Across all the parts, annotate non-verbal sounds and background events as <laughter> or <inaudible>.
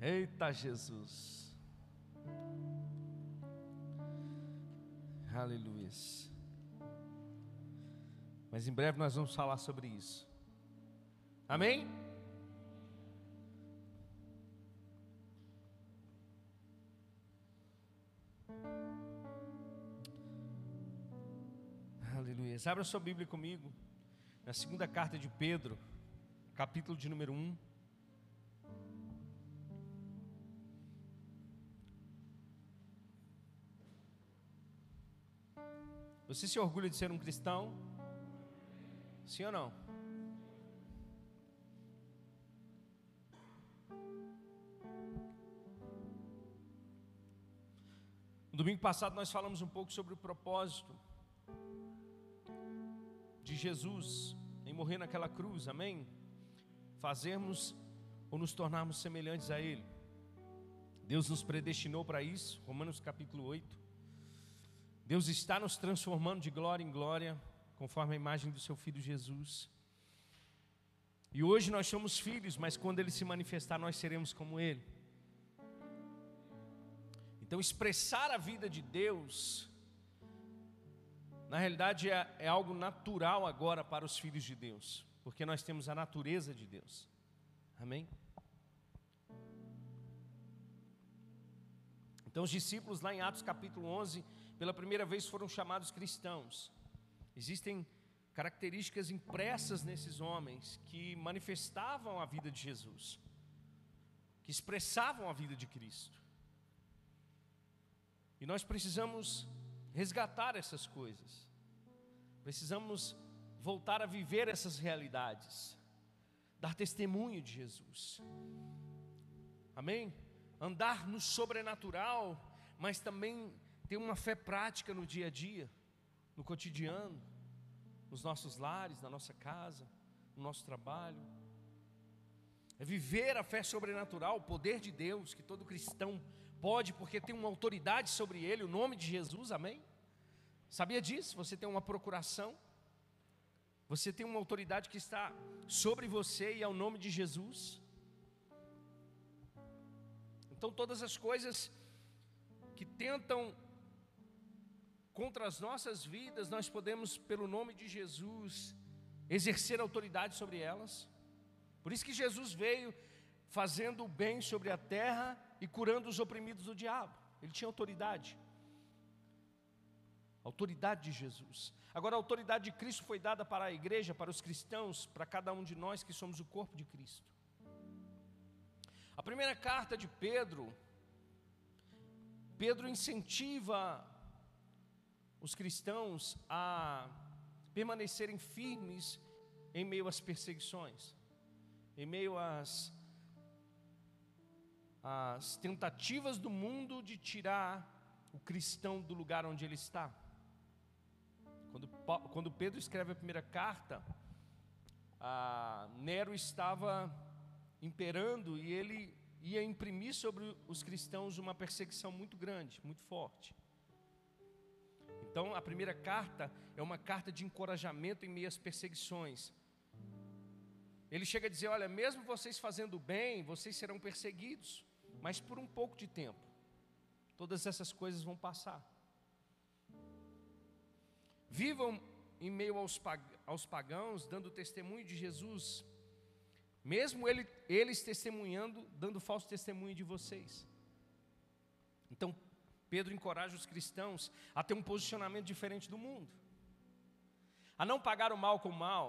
Eita Jesus. Aleluia. Mas em breve nós vamos falar sobre isso. Amém? Aleluia. Abra sua Bíblia comigo. Na segunda carta de Pedro, capítulo de número 1. Você se orgulha de ser um cristão? Sim ou não? No domingo passado nós falamos um pouco sobre o propósito de Jesus em morrer naquela cruz, amém? Fazermos ou nos tornarmos semelhantes a Ele. Deus nos predestinou para isso, Romanos capítulo 8. Deus está nos transformando de glória em glória, conforme a imagem do seu Filho Jesus. E hoje nós somos filhos, mas quando Ele se manifestar, nós seremos como Ele. Então, expressar a vida de Deus, na realidade, é, é algo natural agora para os filhos de Deus, porque nós temos a natureza de Deus. Amém? Então, os discípulos, lá em Atos capítulo 11, pela primeira vez foram chamados cristãos. Existem características impressas nesses homens que manifestavam a vida de Jesus, que expressavam a vida de Cristo. E nós precisamos resgatar essas coisas, precisamos voltar a viver essas realidades, dar testemunho de Jesus. Amém? Andar no sobrenatural, mas também ter uma fé prática no dia a dia, no cotidiano, nos nossos lares, na nossa casa, no nosso trabalho. É viver a fé sobrenatural, o poder de Deus, que todo cristão pode, porque tem uma autoridade sobre ele, o nome de Jesus, amém? Sabia disso? Você tem uma procuração, você tem uma autoridade que está sobre você e é o nome de Jesus. Então, todas as coisas que tentam contra as nossas vidas, nós podemos, pelo nome de Jesus, exercer autoridade sobre elas. Por isso que Jesus veio fazendo o bem sobre a terra e curando os oprimidos do diabo. Ele tinha autoridade. Autoridade de Jesus. Agora, a autoridade de Cristo foi dada para a igreja, para os cristãos, para cada um de nós que somos o corpo de Cristo. A primeira carta de Pedro, Pedro incentiva os cristãos a permanecerem firmes em meio às perseguições, em meio às, às tentativas do mundo de tirar o cristão do lugar onde ele está. Quando, quando Pedro escreve a primeira carta, Nero estava imperando e ele ia imprimir sobre os cristãos uma perseguição muito grande, muito forte. Então, a primeira carta é uma carta de encorajamento em meio às perseguições. Ele chega a dizer: Olha, mesmo vocês fazendo bem, vocês serão perseguidos, mas por um pouco de tempo. Todas essas coisas vão passar. Vivam em meio aos, pagãos, dando testemunho de Jesus, mesmo ele, eles testemunhando, dando falso testemunho de vocês. Então, Pedro encoraja os cristãos a ter um posicionamento diferente do mundo, a não pagar o mal com o mal,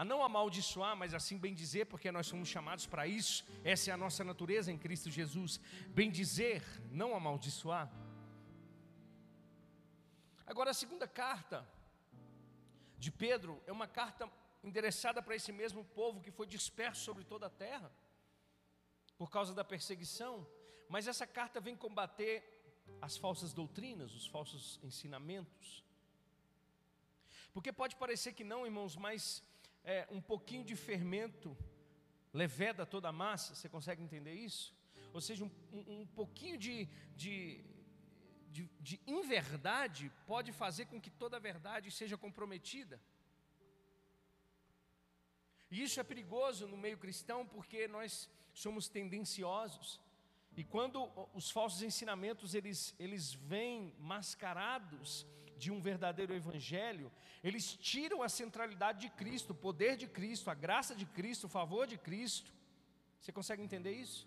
a não amaldiçoar, mas assim bem dizer, porque nós somos chamados para isso, essa é a nossa natureza em Cristo Jesus, bem dizer, não amaldiçoar. Agora, a segunda carta de Pedro é uma carta endereçada para esse mesmo povo que foi disperso sobre toda a terra por causa da perseguição. Mas essa carta vem combater as falsas doutrinas, os falsos ensinamentos. Porque pode parecer que não, irmãos, mas é, um pouquinho de fermento leveda toda a massa, você consegue entender isso? Ou seja, um, um, pouquinho de, de, de, de inverdade pode fazer com que toda a verdade seja comprometida. E isso é perigoso no meio cristão porque nós somos tendenciosos. E quando os falsos ensinamentos eles, eles vêm mascarados de um verdadeiro evangelho, eles tiram a centralidade de Cristo, o poder de Cristo, a graça de Cristo, o favor de Cristo. Você consegue entender isso?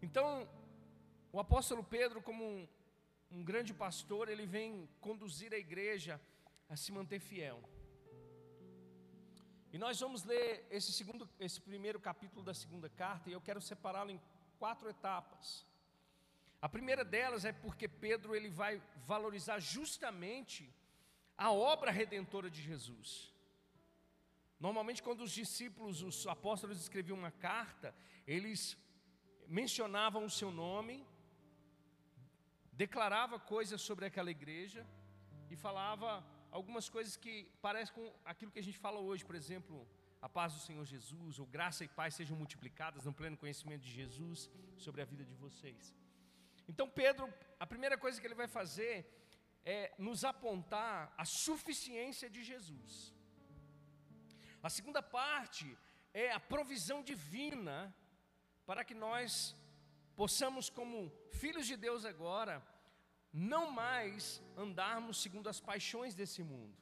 Então, o apóstolo Pedro, como um, um grande pastor, ele vem conduzir a igreja a se manter fiel. E nós vamos ler esse, segundo, esse primeiro capítulo da segunda carta, e eu quero separá-lo em quatro etapas. A primeira delas é porque Pedro ele vai valorizar justamente a obra redentora de Jesus. Normalmente, quando os discípulos, os apóstolos escreviam uma carta, eles mencionavam o seu nome, declarava coisas sobre aquela igreja e falava algumas coisas que parecem com aquilo que a gente fala hoje, por exemplo, a paz do Senhor Jesus, ou graça e paz sejam multiplicadas no pleno conhecimento de Jesus sobre a vida de vocês. Então, Pedro, a primeira coisa que ele vai fazer é nos apontar a suficiência de Jesus. A segunda parte é a provisão divina para que nós possamos, como filhos de Deus agora, não mais andarmos segundo as paixões desse mundo.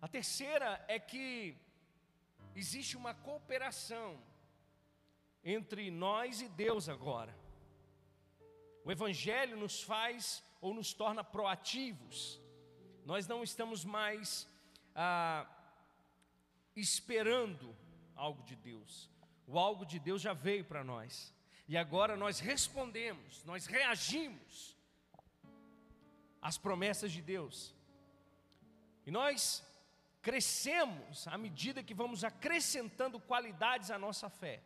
A terceira é que existe uma cooperação entre nós e Deus agora. O Evangelho nos faz ou nos torna proativos. Nós não estamos mais ah, esperando algo de Deus. O algo de Deus já veio para nós. E agora nós respondemos, nós reagimos às promessas de Deus. E nós crescemos à medida que vamos acrescentando qualidades à nossa fé.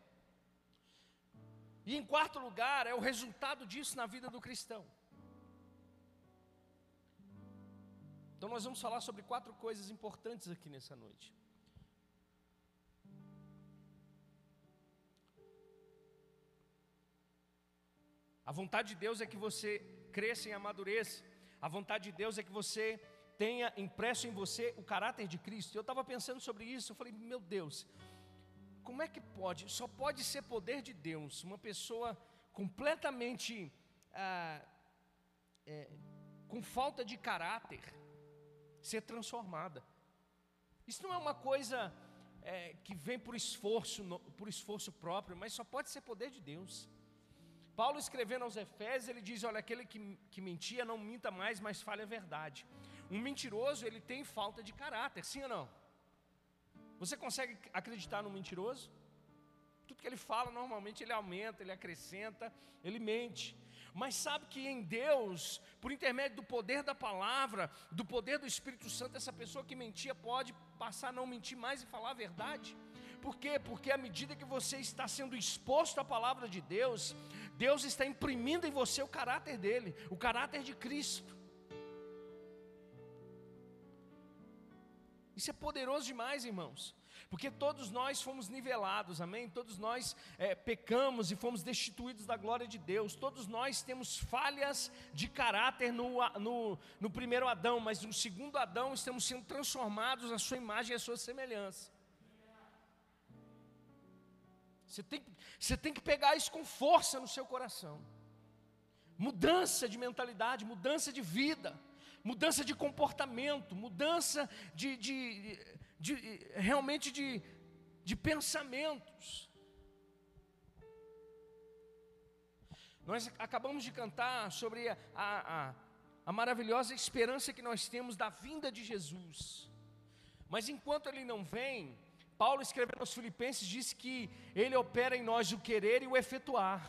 E em quarto lugar, é o resultado disso na vida do cristão. Então nós vamos falar sobre quatro coisas importantes aqui nessa noite. A vontade de Deus é que você cresça e amadureça. A vontade de Deus é que você tenha impresso em você o caráter de Cristo. Eu estava pensando sobre isso, eu falei, meu Deus, como é que pode? Só pode ser poder de Deus, uma pessoa completamente ah, é, com falta de caráter ser transformada. Isso não é uma coisa é, que vem por esforço, por esforço próprio, mas só pode ser poder de Deus. Paulo escrevendo aos Efésios, ele diz: Olha, aquele que, que mentia não minta mais, mas fale a verdade. Um mentiroso, ele tem falta de caráter, sim ou não? Você consegue acreditar no mentiroso? Tudo que ele fala, normalmente ele aumenta, ele acrescenta, ele mente. Mas sabe que em Deus, por intermédio do poder da palavra, do poder do Espírito Santo, essa pessoa que mentia pode passar a não mentir mais e falar a verdade? Por quê? Porque à medida que você está sendo exposto à palavra de Deus, Deus está imprimindo em você o caráter dele, o caráter de Cristo. Isso é poderoso demais, irmãos. Porque todos nós fomos nivelados, amém? Todos nós é, pecamos e fomos destituídos da glória de Deus. Todos nós temos falhas de caráter no, no, no primeiro Adão, mas no segundo Adão estamos sendo transformados à sua imagem e à sua semelhança. Você tem, você tem que pegar isso com força no seu coração. Mudança de mentalidade, mudança de vida, mudança de comportamento, mudança de, de, de, de realmente de, de pensamentos. Nós acabamos de cantar sobre a, a, a, maravilhosa esperança que nós temos da vinda de Jesus. Mas enquanto ele não vem, Paulo escrevendo aos Filipenses diz que ele opera em nós o querer e o efetuar.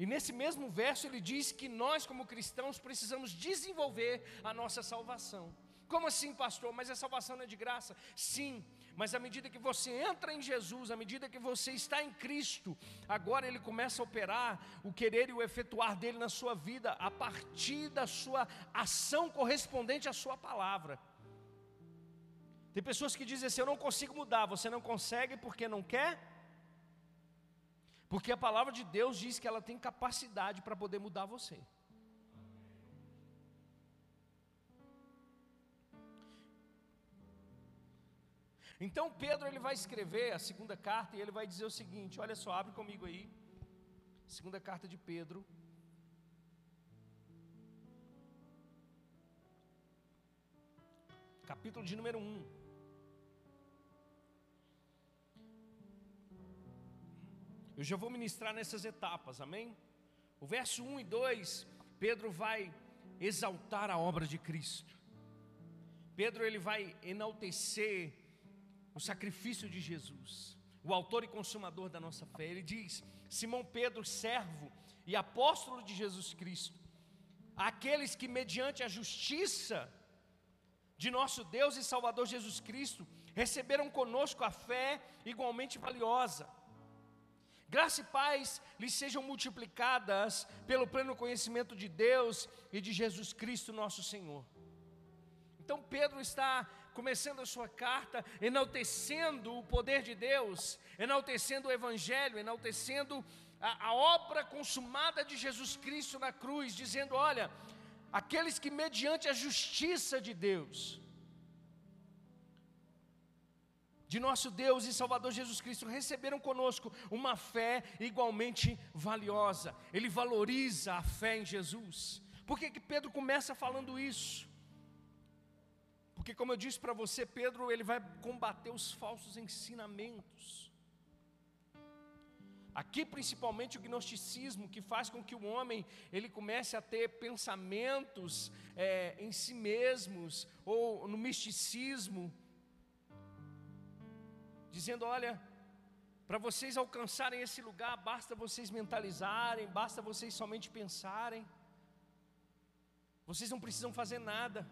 E nesse mesmo verso ele diz que nós, como cristãos, precisamos desenvolver a nossa salvação. Como assim, pastor? Mas a salvação não é de graça? Sim, mas à medida que você entra em Jesus, à medida que você está em Cristo, agora Ele começa a operar o querer e o efetuar dele na sua vida, a partir da sua ação correspondente à Sua palavra. Tem pessoas que dizem assim: eu não consigo mudar. Você não consegue porque não quer? Porque a palavra de Deus diz que ela tem capacidade para poder mudar você. Então Pedro ele vai escrever a segunda carta e ele vai dizer o seguinte: olha só, abre comigo aí, segunda carta de Pedro. Capítulo de número 1. Eu já vou ministrar nessas etapas, amém? O verso 1 e 2, Pedro vai exaltar a obra de Cristo. Pedro ele vai enaltecer o sacrifício de Jesus, o autor e consumador da nossa fé. Ele diz: Simão Pedro, servo e apóstolo de Jesus Cristo, aqueles que, mediante a justiça de nosso Deus e Salvador Jesus Cristo, receberam conosco a fé igualmente valiosa. Graça e paz lhes sejam multiplicadas pelo pleno conhecimento de Deus e de Jesus Cristo, nosso Senhor. Então Pedro está começando a sua carta, enaltecendo o poder de Deus, enaltecendo o Evangelho, enaltecendo a, a obra consumada de Jesus Cristo na cruz, dizendo: olha, aqueles que mediante a justiça de Deus, de nosso Deus e Salvador Jesus Cristo, receberam conosco uma fé igualmente valiosa. Ele valoriza a fé em Jesus. Por que, que Pedro começa falando isso? Porque como eu disse para você, Pedro, ele vai combater os falsos ensinamentos. Aqui principalmente o gnosticismo, que faz com que o homem ele comece a ter pensamentos é, em si mesmos, ou no misticismo, dizendo: olha, para vocês alcançarem esse lugar, basta vocês mentalizarem, basta vocês somente pensarem, vocês não precisam fazer nada.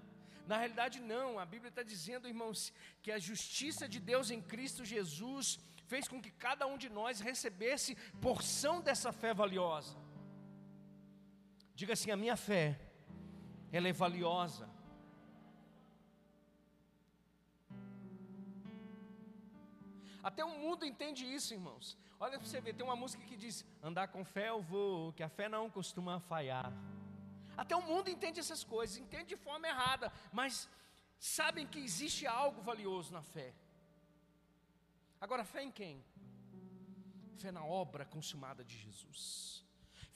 Na realidade, não, a Bíblia está dizendo, irmãos, que a justiça de Deus em Cristo Jesus fez com que cada um de nós recebesse porção dessa fé valiosa. Diga assim: a minha fé, ela é valiosa. Até o mundo entende isso, irmãos. Olha para você ver, tem uma música que diz: Andar com fé eu vou, que a fé não costuma falhar. Até o mundo entende essas coisas, entende de forma errada, mas sabem que existe algo valioso na fé. Agora, fé em quem? Fé na obra consumada de Jesus.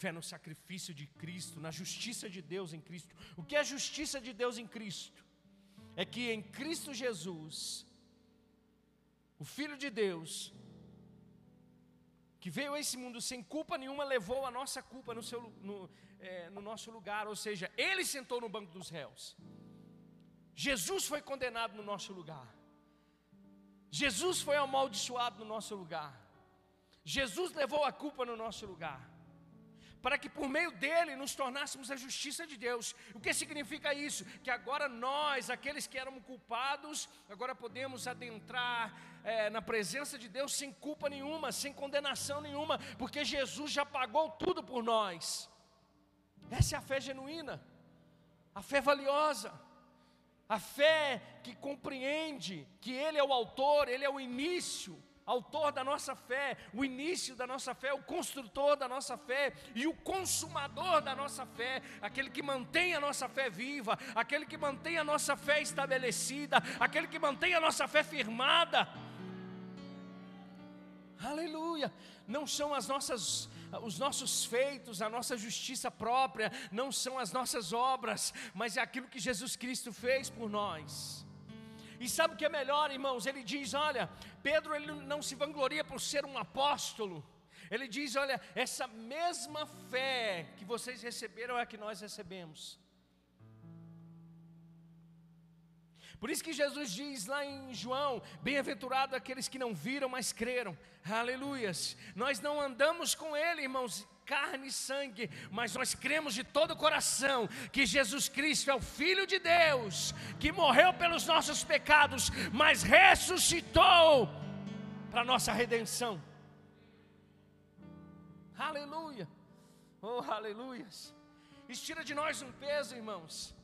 Fé no sacrifício de Cristo, na justiça de Deus em Cristo. O que é justiça de Deus em Cristo? É que em Cristo Jesus, o Filho de Deus, que veio a esse mundo sem culpa nenhuma, levou a nossa culpa no, seu, no, é, no nosso lugar, ou seja, ele sentou no banco dos réus. Jesus foi condenado no nosso lugar. Jesus foi amaldiçoado no nosso lugar. Jesus levou a culpa no nosso lugar. Para que por meio dele nos tornássemos a justiça de Deus. O que significa isso? Que agora nós, aqueles que éramos culpados, agora podemos adentrar é, na presença de Deus sem culpa nenhuma, sem condenação nenhuma, porque Jesus já pagou tudo por nós. Essa é a fé genuína, a fé valiosa, a fé que compreende que Ele é o autor, Ele é o início, autor da nossa fé, o início da nossa fé, o construtor da nossa fé e o consumador da nossa fé, aquele que mantém a nossa fé viva, aquele que mantém a nossa fé estabelecida, aquele que mantém a nossa fé firmada. Aleluia! Não são as nossas os nossos feitos, a nossa justiça própria, não são as nossas obras, mas é aquilo que Jesus Cristo fez por nós. E sabe o que é melhor, irmãos? Ele diz: olha, Pedro ele não se vangloria por ser um apóstolo. Ele diz: olha, essa mesma fé que vocês receberam é a que nós recebemos. Por isso que Jesus diz lá em João: Bem-aventurado aqueles que não viram, mas creram. Aleluias. Nós não andamos com Ele, irmãos, carne e sangue, mas nós cremos de todo o coração que Jesus Cristo é o Filho de Deus, que morreu pelos nossos pecados, mas ressuscitou para nossa redenção. Aleluia. Oh, aleluias. Isso tira de nós um peso, irmãos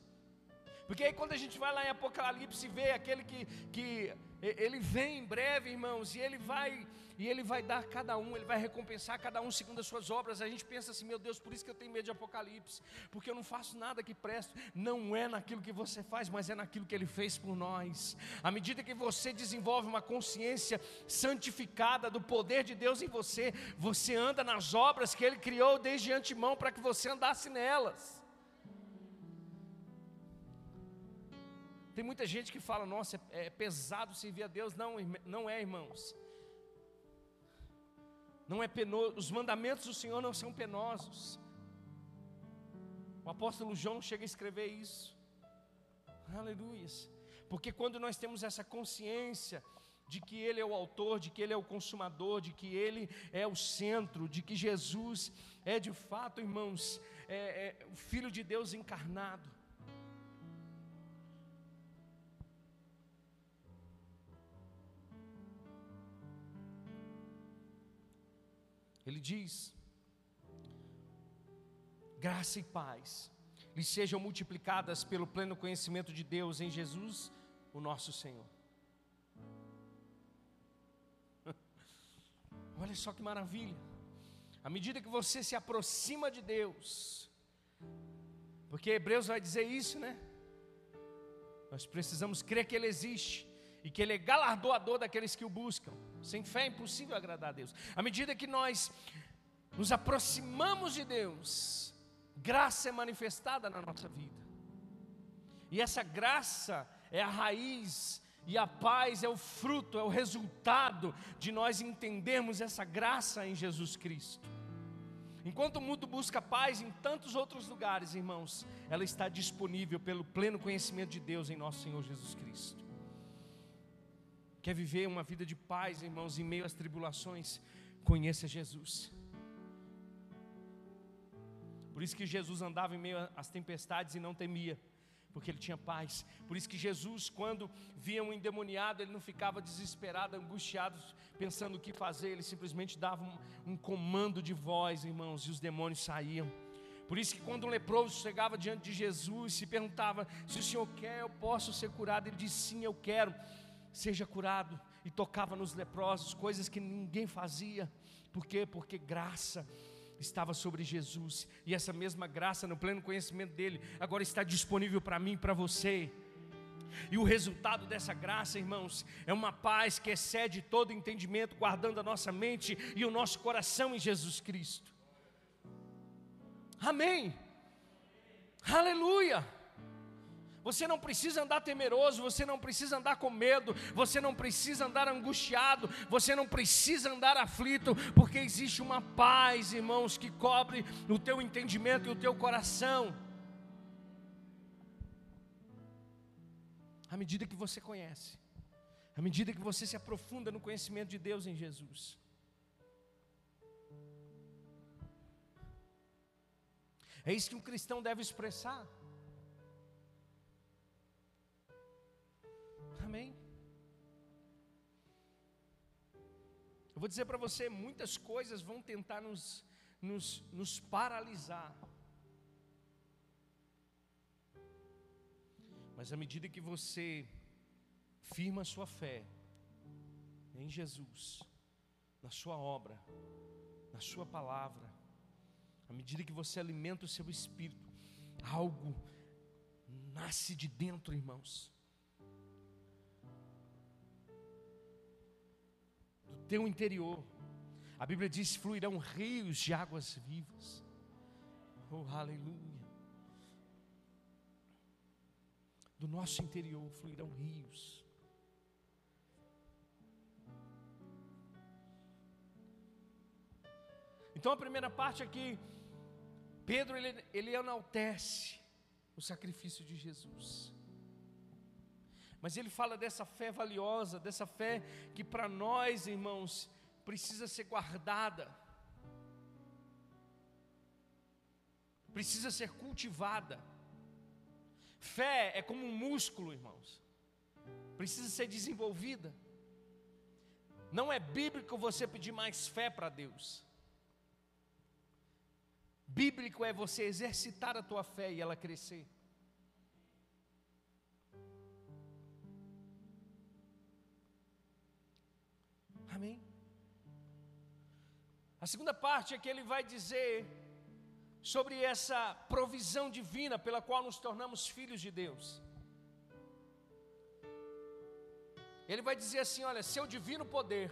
Porque aí quando a gente vai lá em Apocalipse e vê aquele que, que ele vem em breve, irmãos, e ele vai e ele vai dar a cada um, ele vai recompensar cada um segundo as suas obras. A gente pensa assim, meu Deus, por isso que eu tenho medo de Apocalipse, porque eu não faço nada que preste. Não é naquilo que você faz, mas é naquilo que ele fez por nós. À medida que você desenvolve uma consciência santificada do poder de Deus em você, você anda nas obras que ele criou desde antemão para que você andasse nelas. Tem muita gente que fala, nossa, é, é pesado servir a Deus. Não, não é, irmãos. Não é penoso, os mandamentos do Senhor não são penosos. O apóstolo João chega a escrever isso. Aleluia. Porque quando nós temos essa consciência de que Ele é o autor, de que Ele é o consumador, de que Ele é o centro, de que Jesus é de fato, irmãos, é, é o Filho de Deus encarnado. Ele diz: graça e paz lhe sejam multiplicadas pelo pleno conhecimento de Deus em Jesus, o nosso Senhor. <laughs> Olha só que maravilha. À medida que você se aproxima de Deus, porque Hebreus vai dizer isso, né? Nós precisamos crer que Ele existe e que Ele é galardoador daqueles que o buscam. Sem fé é impossível agradar a Deus. À medida que nós nos aproximamos de Deus, graça é manifestada na nossa vida. E essa graça é a raiz e a paz é o fruto, é o resultado de nós entendermos essa graça em Jesus Cristo. Enquanto o mundo busca paz em tantos outros lugares, irmãos, ela está disponível pelo pleno conhecimento de Deus em nosso Senhor Jesus Cristo quer viver uma vida de paz, irmãos, em meio às tribulações, conheça Jesus. Por isso que Jesus andava em meio às tempestades e não temia, porque ele tinha paz. Por isso que Jesus, quando via um endemoniado, ele não ficava desesperado, angustiado, pensando o que fazer, ele simplesmente dava um, um comando de voz, irmãos, e os demônios saíam. Por isso que quando um leproso chegava diante de Jesus, se perguntava: se o Senhor quer, eu posso ser curado. Ele disse: sim, eu quero seja curado, e tocava nos leprosos, coisas que ninguém fazia, por quê? Porque graça estava sobre Jesus, e essa mesma graça, no pleno conhecimento dele, agora está disponível para mim e para você. E o resultado dessa graça, irmãos, é uma paz que excede todo entendimento, guardando a nossa mente e o nosso coração em Jesus Cristo. Amém. Aleluia. Você não precisa andar temeroso, você não precisa andar com medo, você não precisa andar angustiado, você não precisa andar aflito, porque existe uma paz, irmãos, que cobre o teu entendimento e o teu coração. À medida que você conhece, à medida que você se aprofunda no conhecimento de Deus em Jesus. É isso que um cristão deve expressar. Vou dizer para você: muitas coisas vão tentar nos, nos, nos paralisar. Mas à medida que você firma a sua fé em Jesus, na sua obra, na sua palavra, à medida que você alimenta o seu espírito, algo nasce de dentro, irmãos. Teu interior. A Bíblia diz: fluirão rios de águas vivas. Oh, aleluia. Do nosso interior fluirão rios. Então a primeira parte aqui, Pedro ele, ele enaltece o sacrifício de Jesus. Mas ele fala dessa fé valiosa, dessa fé que para nós, irmãos, precisa ser guardada, precisa ser cultivada. Fé é como um músculo, irmãos, precisa ser desenvolvida. Não é bíblico você pedir mais fé para Deus. Bíblico é você exercitar a tua fé e ela crescer. Amém? A segunda parte é que ele vai dizer sobre essa provisão divina pela qual nos tornamos filhos de Deus. Ele vai dizer assim: olha, seu divino poder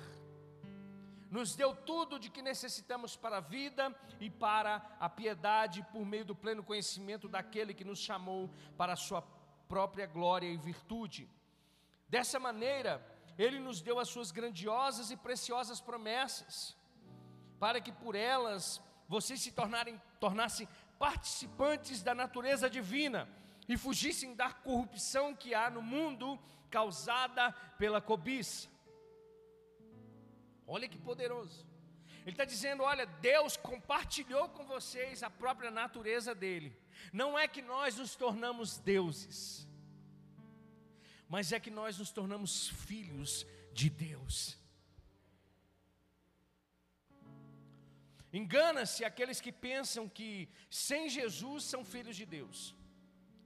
nos deu tudo de que necessitamos para a vida e para a piedade, por meio do pleno conhecimento daquele que nos chamou para a sua própria glória e virtude. Dessa maneira, ele nos deu as suas grandiosas e preciosas promessas, para que por elas vocês se tornarem, tornassem participantes da natureza divina e fugissem da corrupção que há no mundo causada pela cobiça. Olha que poderoso. Ele está dizendo: olha, Deus compartilhou com vocês a própria natureza dele. Não é que nós nos tornamos deuses, mas é que nós nos tornamos filhos de Deus. Engana-se aqueles que pensam que sem Jesus são filhos de Deus.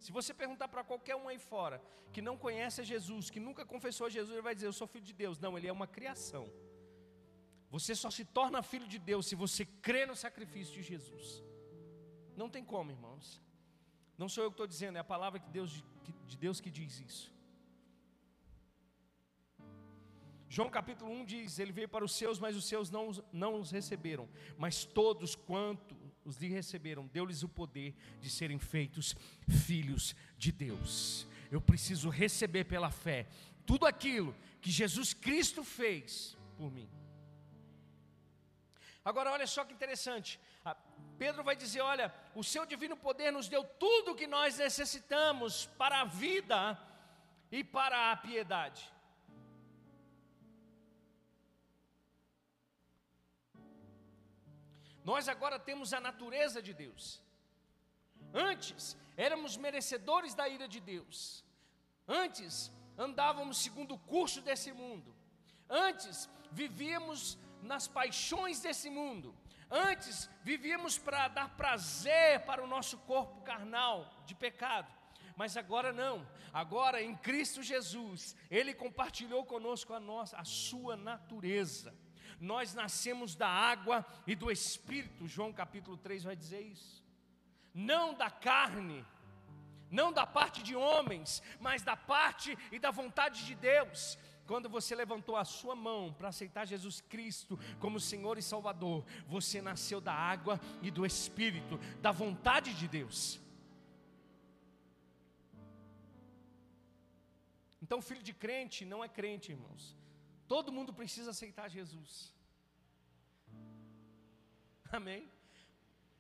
Se você perguntar para qualquer um aí fora que não conhece Jesus, que nunca confessou a Jesus, ele vai dizer: Eu sou filho de Deus. Não, ele é uma criação. Você só se torna filho de Deus se você crê no sacrifício de Jesus. Não tem como, irmãos. Não sou eu que estou dizendo, é a palavra de Deus, de Deus que diz isso. João capítulo 1 diz: Ele veio para os seus, mas os seus não, não os receberam. Mas todos quanto os lhe receberam, deu-lhes o poder de serem feitos filhos de Deus. Eu preciso receber pela fé tudo aquilo que Jesus Cristo fez por mim. Agora, olha só que interessante. Pedro vai dizer: Olha, o seu divino poder nos deu tudo o que nós necessitamos para a vida e para a piedade. Nós agora temos a natureza de Deus. Antes éramos merecedores da ira de Deus. Antes andávamos segundo o curso desse mundo. Antes vivíamos nas paixões desse mundo. Antes vivíamos para dar prazer para o nosso corpo carnal de pecado. Mas agora não. Agora em Cristo Jesus, ele compartilhou conosco a nossa a sua natureza nós nascemos da água e do Espírito, João capítulo 3 vai dizer isso. Não da carne, não da parte de homens, mas da parte e da vontade de Deus. Quando você levantou a sua mão para aceitar Jesus Cristo como Senhor e Salvador, você nasceu da água e do Espírito, da vontade de Deus. Então, filho de crente não é crente, irmãos. Todo mundo precisa aceitar Jesus. Amém?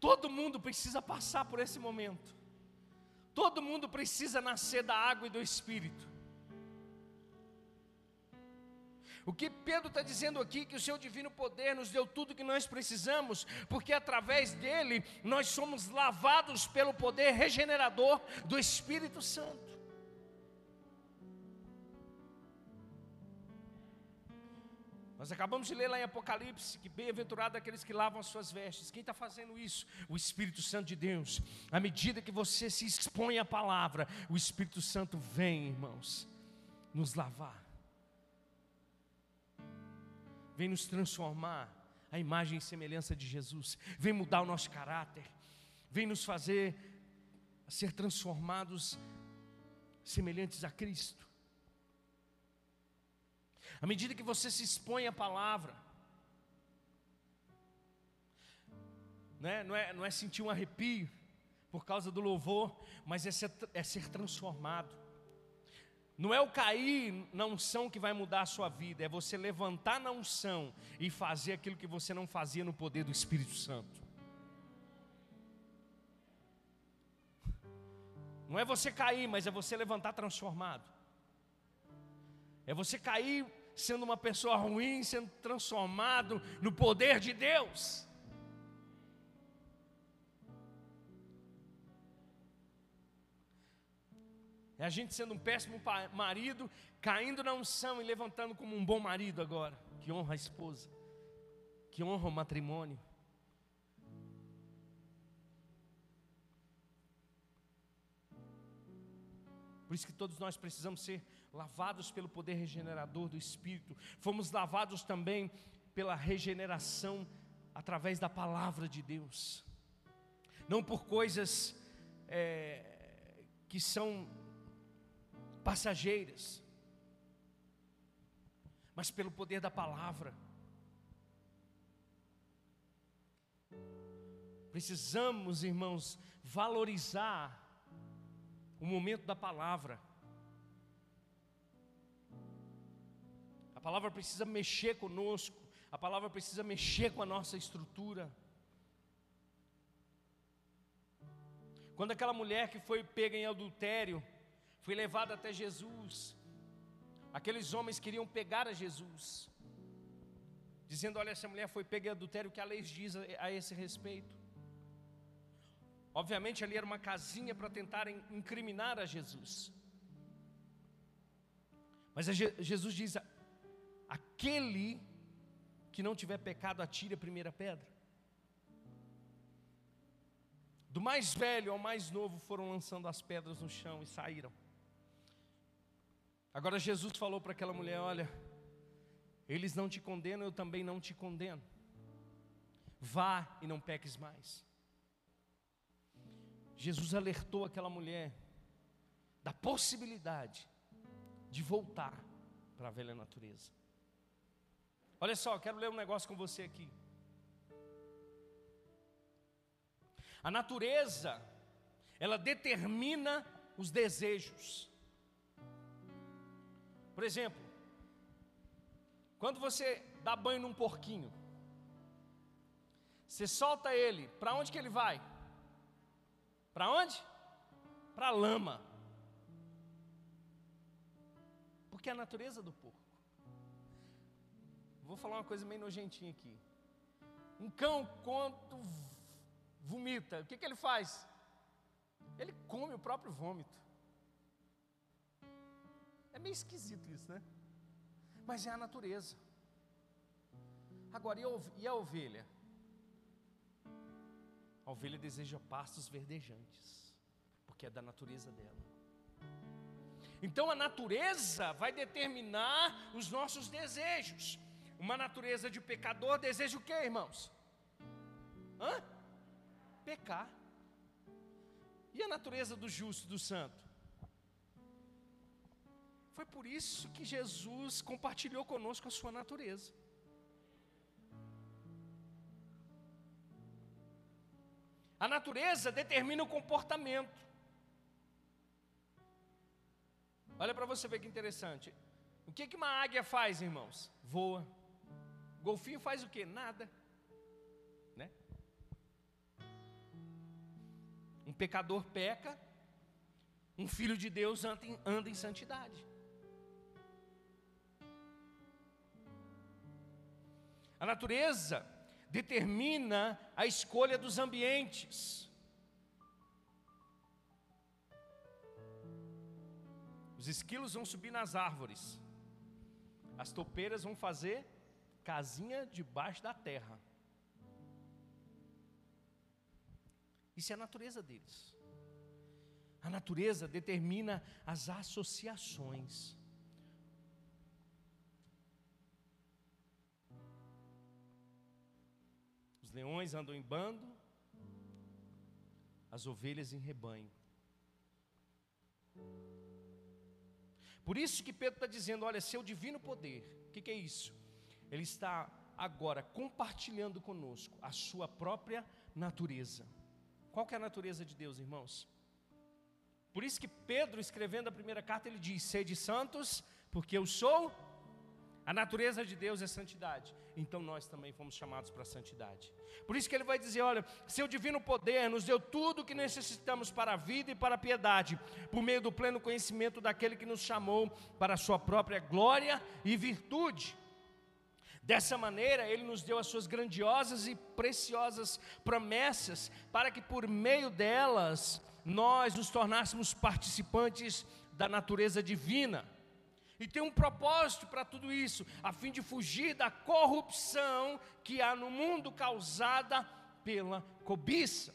Todo mundo precisa passar por esse momento. Todo mundo precisa nascer da água e do Espírito. O que Pedro está dizendo aqui, que o seu divino poder nos deu tudo que nós precisamos, porque através dele nós somos lavados pelo poder regenerador do Espírito Santo. Nós acabamos de ler lá em Apocalipse que bem-aventurado aqueles que lavam as suas vestes. Quem está fazendo isso? O Espírito Santo de Deus. À medida que você se expõe à palavra, o Espírito Santo vem, irmãos, nos lavar. Vem nos transformar a imagem e semelhança de Jesus. Vem mudar o nosso caráter. Vem nos fazer ser transformados semelhantes a Cristo. À medida que você se expõe à palavra, né? não, é, não é sentir um arrepio por causa do louvor, mas é ser, é ser transformado. Não é o cair na unção que vai mudar a sua vida, é você levantar na unção e fazer aquilo que você não fazia no poder do Espírito Santo. Não é você cair, mas é você levantar transformado. É você cair sendo uma pessoa ruim, sendo transformado no poder de Deus. É a gente sendo um péssimo marido, caindo na unção e levantando como um bom marido agora, que honra a esposa, que honra o matrimônio. Por isso que todos nós precisamos ser lavados pelo poder regenerador do Espírito. Fomos lavados também pela regeneração através da palavra de Deus. Não por coisas é, que são passageiras, mas pelo poder da palavra. Precisamos, irmãos, valorizar o momento da palavra. Palavra precisa mexer conosco, a palavra precisa mexer com a nossa estrutura. Quando aquela mulher que foi pega em adultério, foi levada até Jesus, aqueles homens queriam pegar a Jesus, dizendo: Olha, essa mulher foi pega em adultério, o que a lei diz a esse respeito? Obviamente ali era uma casinha para tentarem incriminar a Jesus. Mas Jesus diz: aquele que não tiver pecado, atire a primeira pedra. Do mais velho ao mais novo foram lançando as pedras no chão e saíram. Agora Jesus falou para aquela mulher: Olha, eles não te condenam, eu também não te condeno. Vá e não peques mais. Jesus alertou aquela mulher da possibilidade de voltar para a velha natureza. Olha só, quero ler um negócio com você aqui. A natureza, ela determina os desejos. Por exemplo, quando você dá banho num porquinho, você solta ele, para onde que ele vai? Para onde? Para a lama. Porque é a natureza do porco. Vou falar uma coisa meio nojentinha aqui. Um cão, quando vomita, o que, que ele faz? Ele come o próprio vômito. É meio esquisito isso, né? Mas é a natureza. Agora, e a ovelha? A ovelha deseja pastos verdejantes, porque é da natureza dela. Então a natureza vai determinar os nossos desejos. Uma natureza de pecador deseja o que, irmãos? Hã? Pecar. E a natureza do justo, do santo? Foi por isso que Jesus compartilhou conosco a sua natureza. A natureza determina o comportamento. Olha para você ver que interessante. O que, que uma águia faz, irmãos? Voa. Golfinho faz o que? Nada. Né? Um pecador peca, um filho de Deus anda em, anda em santidade. A natureza determina a escolha dos ambientes. Os esquilos vão subir nas árvores, as topeiras vão fazer casinha debaixo da terra. Isso é a natureza deles. A natureza determina as associações. leões andam em bando, as ovelhas em rebanho. Por isso que Pedro está dizendo: olha, seu divino poder, o que, que é isso? Ele está agora compartilhando conosco a sua própria natureza. Qual que é a natureza de Deus, irmãos? Por isso que Pedro, escrevendo a primeira carta, ele diz: Sede santos, porque eu sou. A natureza de Deus é santidade então nós também fomos chamados para a santidade. Por isso que ele vai dizer: olha, seu divino poder nos deu tudo o que necessitamos para a vida e para a piedade, por meio do pleno conhecimento daquele que nos chamou para a sua própria glória e virtude. Dessa maneira, Ele nos deu as suas grandiosas e preciosas promessas, para que por meio delas nós nos tornássemos participantes da natureza divina. E tem um propósito para tudo isso, a fim de fugir da corrupção que há no mundo causada pela cobiça.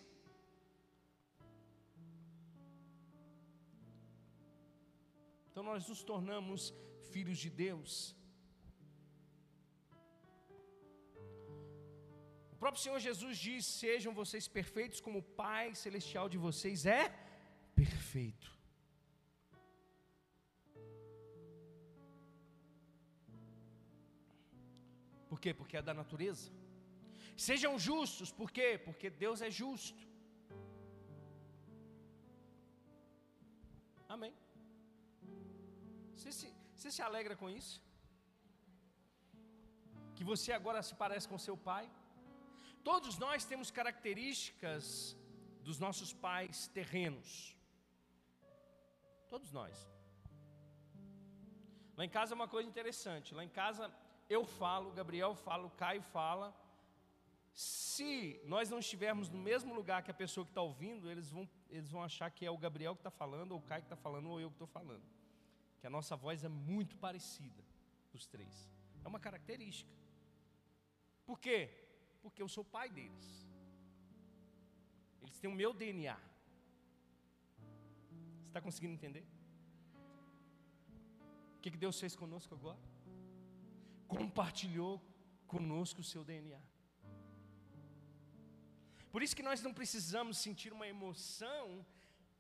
Então nós nos tornamos filhos de Deus. Próprio Senhor Jesus diz: Sejam vocês perfeitos, como o Pai Celestial de vocês é perfeito. Por quê? Porque é da natureza. Sejam justos, por quê? Porque Deus é justo. Amém. Você se, você se alegra com isso? Que você agora se parece com seu pai? Todos nós temos características dos nossos pais terrenos. Todos nós. Lá em casa é uma coisa interessante. Lá em casa eu falo, Gabriel fala, Caio fala. Se nós não estivermos no mesmo lugar que a pessoa que está ouvindo, eles vão, eles vão achar que é o Gabriel que está falando, ou o Caio que está falando, ou eu que estou falando. Que a nossa voz é muito parecida, dos três. É uma característica. Por quê? Porque eu sou pai deles. Eles têm o meu DNA. Você está conseguindo entender? O que, que Deus fez conosco agora? Compartilhou conosco o seu DNA. Por isso que nós não precisamos sentir uma emoção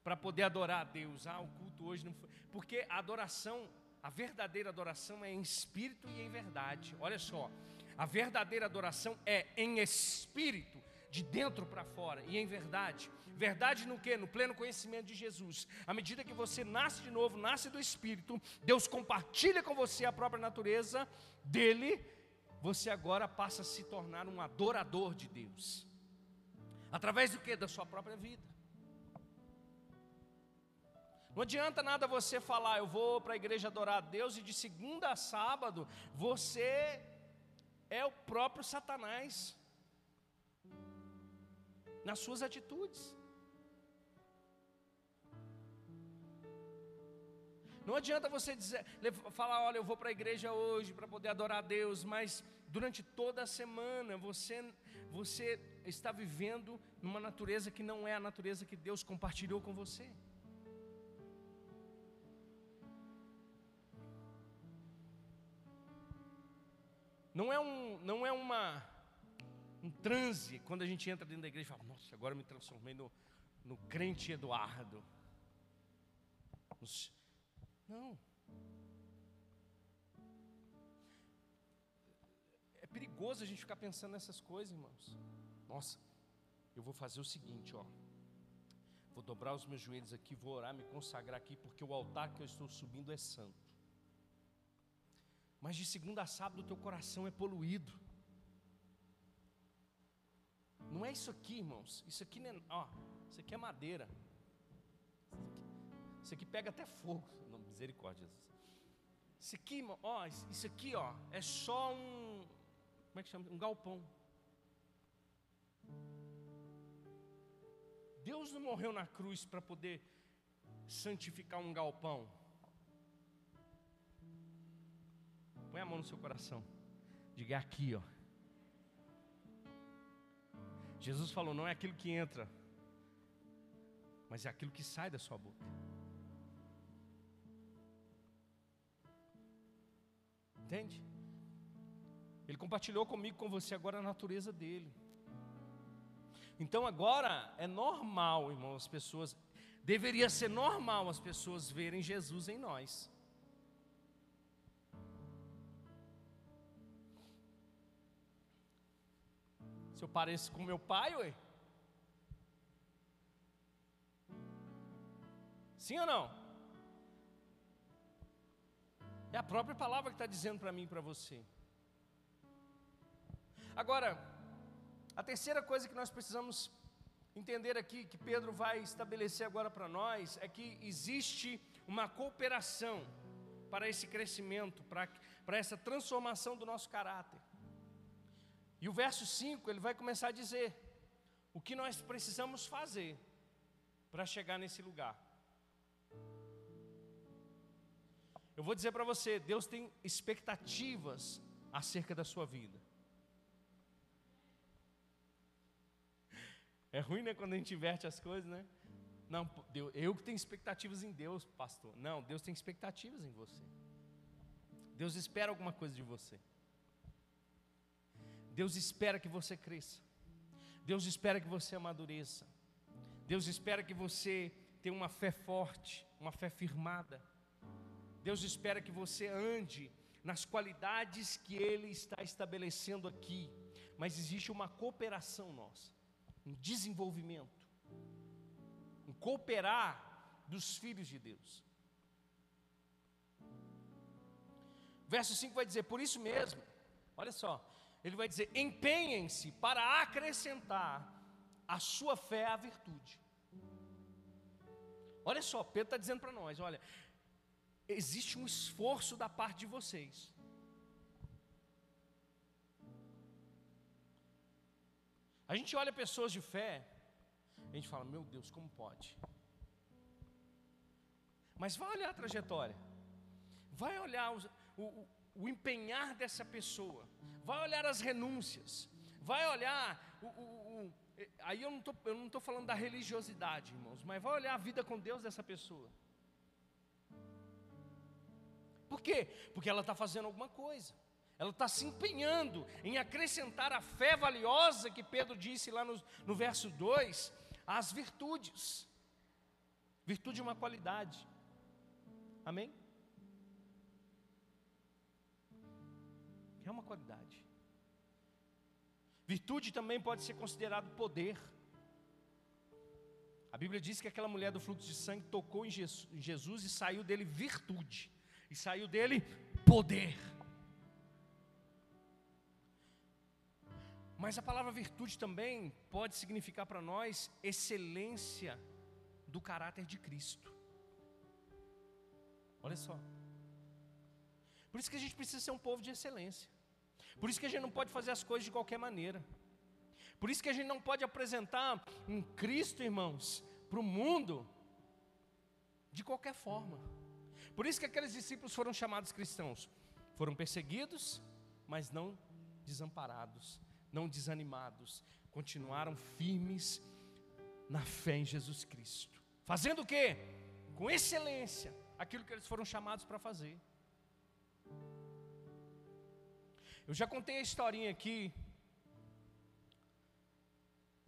para poder adorar a Deus. Ah, o culto hoje não foi. Porque a adoração, a verdadeira adoração é em espírito e em verdade. Olha só, a verdadeira adoração é em espírito, de dentro para fora e em verdade. Verdade no que? No pleno conhecimento de Jesus. À medida que você nasce de novo, nasce do Espírito, Deus compartilha com você a própria natureza dele, você agora passa a se tornar um adorador de Deus. Através do que? Da sua própria vida. Não adianta nada você falar, eu vou para a igreja adorar a Deus e de segunda a sábado você é o próprio Satanás nas suas atitudes. Não adianta você dizer, falar, olha, eu vou para a igreja hoje para poder adorar a Deus, mas durante toda a semana você, você está vivendo numa natureza que não é a natureza que Deus compartilhou com você. Não é, um, não é uma, um transe quando a gente entra dentro da igreja e fala, nossa, agora me transformei no, no crente Eduardo. Não. É perigoso a gente ficar pensando nessas coisas, irmãos. Nossa, eu vou fazer o seguinte, ó. Vou dobrar os meus joelhos aqui, vou orar, me consagrar aqui, porque o altar que eu estou subindo é santo. Mas de segunda a sábado o teu coração é poluído. Não é isso aqui, irmãos. Isso aqui, é, ó, isso aqui é madeira. Isso aqui, pega até fogo. Não, misericórdia, Jesus. Isso aqui, ó, isso aqui, ó, é só um, como é que chama? Um galpão. Deus não morreu na cruz para poder santificar um galpão. Põe a mão no seu coração. Diga aqui, ó. Jesus falou: não é aquilo que entra, mas é aquilo que sai da sua boca. Entende? Ele compartilhou comigo, com você agora a natureza dele. Então agora é normal, irmão, as pessoas. Deveria ser normal as pessoas verem Jesus em nós. Se eu pareço com meu pai, ué? Sim ou não? É a própria palavra que está dizendo para mim e para você. Agora, a terceira coisa que nós precisamos entender aqui, que Pedro vai estabelecer agora para nós, é que existe uma cooperação para esse crescimento, para, para essa transformação do nosso caráter. E o verso 5 ele vai começar a dizer o que nós precisamos fazer para chegar nesse lugar. Eu vou dizer para você, Deus tem expectativas acerca da sua vida. É ruim, né, quando a gente inverte as coisas, né? Não, Deus, eu que tenho expectativas em Deus, pastor. Não, Deus tem expectativas em você. Deus espera alguma coisa de você. Deus espera que você cresça. Deus espera que você amadureça. Deus espera que você tenha uma fé forte, uma fé firmada. Deus espera que você ande nas qualidades que Ele está estabelecendo aqui. Mas existe uma cooperação nossa, um desenvolvimento, um cooperar dos filhos de Deus. Verso 5 vai dizer: Por isso mesmo, olha só, ele vai dizer: empenhem-se para acrescentar a sua fé à virtude. Olha só, Pedro está dizendo para nós: olha, existe um esforço da parte de vocês. A gente olha pessoas de fé, a gente fala, meu Deus, como pode? Mas vai olhar a trajetória, vai olhar os, o, o, o, empenhar dessa pessoa, vai olhar as renúncias, vai olhar o, o aí eu não estou falando da religiosidade, irmãos, mas vai olhar a vida com Deus dessa pessoa. Por quê? Porque ela está fazendo alguma coisa. Ela está se empenhando em acrescentar a fé valiosa que Pedro disse lá no, no verso 2, às virtudes. Virtude é uma qualidade. Amém? É uma qualidade. Virtude também pode ser considerado poder. A Bíblia diz que aquela mulher do fluxo de sangue tocou em Jesus e saiu dele virtude e saiu dele poder. Mas a palavra virtude também pode significar para nós excelência do caráter de Cristo. Olha só. Por isso que a gente precisa ser um povo de excelência. Por isso que a gente não pode fazer as coisas de qualquer maneira. Por isso que a gente não pode apresentar um Cristo, irmãos, para o mundo de qualquer forma. Por isso que aqueles discípulos foram chamados cristãos. Foram perseguidos, mas não desamparados, não desanimados. Continuaram firmes na fé em Jesus Cristo. Fazendo o quê? Com excelência, aquilo que eles foram chamados para fazer. Eu já contei a historinha aqui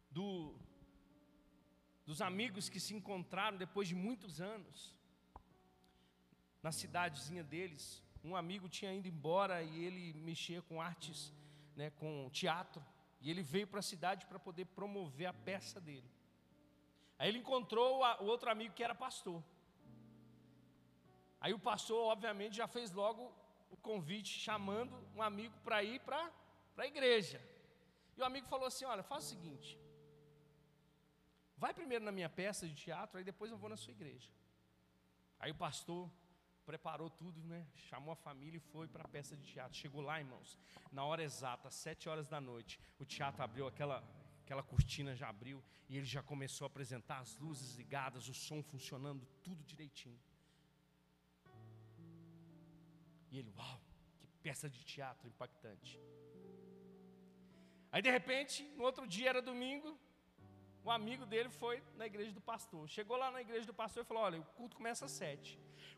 do, dos amigos que se encontraram depois de muitos anos na cidadezinha deles. Um amigo tinha ido embora e ele mexia com artes, né, com teatro. E ele veio para a cidade para poder promover a peça dele. Aí ele encontrou o outro amigo que era pastor. Aí o pastor, obviamente, já fez logo o convite, chamando um amigo para ir para a igreja. E o amigo falou assim: Olha, faz o seguinte, vai primeiro na minha peça de teatro, aí depois eu vou na sua igreja. Aí o pastor preparou tudo, né? Chamou a família e foi para a peça de teatro. Chegou lá, irmãos, na hora exata, às sete horas da noite, o teatro abriu aquela aquela cortina já abriu e ele já começou a apresentar as luzes ligadas, o som funcionando, tudo direitinho. E ele, uau, que peça de teatro impactante. Aí de repente, no outro dia era domingo, um amigo dele foi na igreja do pastor. Chegou lá na igreja do pastor e falou: Olha, o culto começa às sete.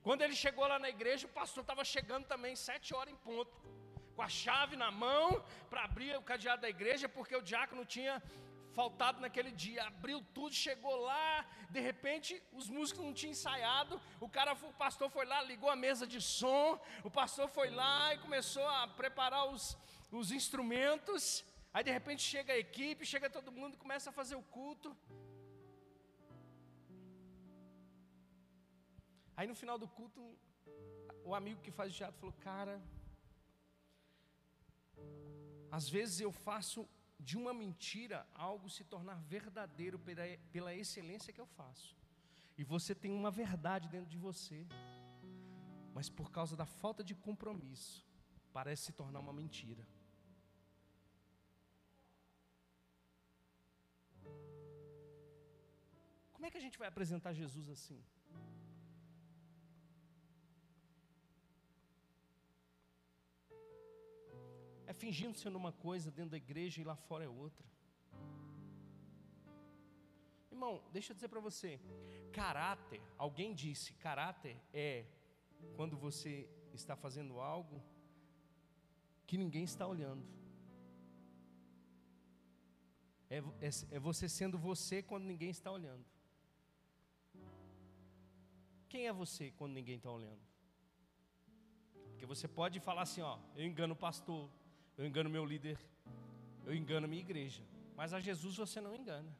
Quando ele chegou lá na igreja, o pastor estava chegando também sete horas em ponto, com a chave na mão para abrir o cadeado da igreja, porque o diácono tinha faltado naquele dia. Abriu tudo, chegou lá, de repente os músicos não tinham ensaiado. O cara, o pastor foi lá, ligou a mesa de som. O pastor foi lá e começou a preparar os, os instrumentos. Aí de repente chega a equipe, chega todo mundo e começa a fazer o culto. Aí no final do culto, o amigo que faz o teatro falou: Cara, às vezes eu faço de uma mentira algo se tornar verdadeiro pela, pela excelência que eu faço. E você tem uma verdade dentro de você, mas por causa da falta de compromisso, parece se tornar uma mentira. Como é que a gente vai apresentar Jesus assim? Fingindo ser uma coisa dentro da igreja e lá fora é outra. Irmão, deixa eu dizer para você, caráter, alguém disse, caráter é quando você está fazendo algo que ninguém está olhando. É, é, é, você sendo você quando ninguém está olhando. Quem é você quando ninguém está olhando? Porque você pode falar assim, ó, eu engano o pastor, eu engano meu líder, eu engano minha igreja. Mas a Jesus você não engana.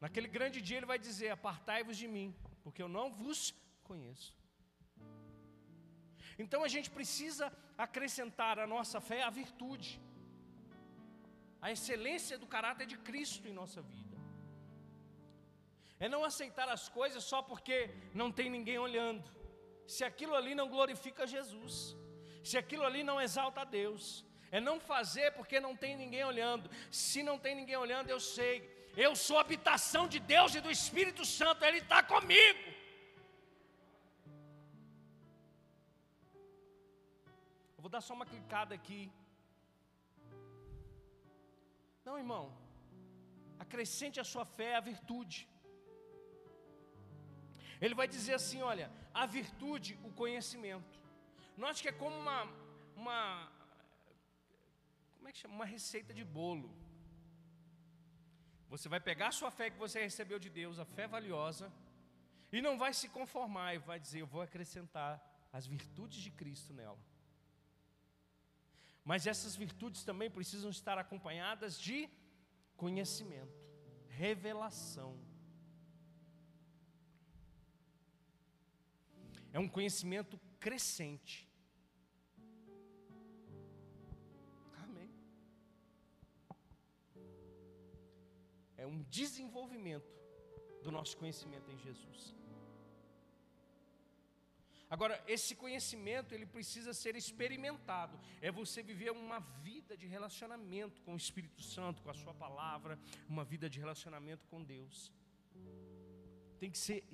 Naquele grande dia ele vai dizer: Apartai-vos de mim, porque eu não vos conheço. Então a gente precisa acrescentar à nossa fé a virtude, a excelência do caráter de Cristo em nossa vida. É não aceitar as coisas só porque não tem ninguém olhando. Se aquilo ali não glorifica Jesus, se aquilo ali não exalta a Deus, é não fazer porque não tem ninguém olhando. Se não tem ninguém olhando, eu sei eu sou habitação de Deus e do Espírito Santo, Ele está comigo. Eu vou dar só uma clicada aqui. Não, irmão, acrescente a sua fé a virtude. Ele vai dizer assim: olha, a virtude, o conhecimento. Note que é como uma, uma como é que chama? Uma receita de bolo. Você vai pegar a sua fé que você recebeu de Deus, a fé valiosa, e não vai se conformar e vai dizer: Eu vou acrescentar as virtudes de Cristo nela. Mas essas virtudes também precisam estar acompanhadas de conhecimento, revelação. É um conhecimento crescente. é um desenvolvimento do nosso conhecimento em Jesus. Agora, esse conhecimento, ele precisa ser experimentado. É você viver uma vida de relacionamento com o Espírito Santo, com a sua palavra, uma vida de relacionamento com Deus. Tem que ser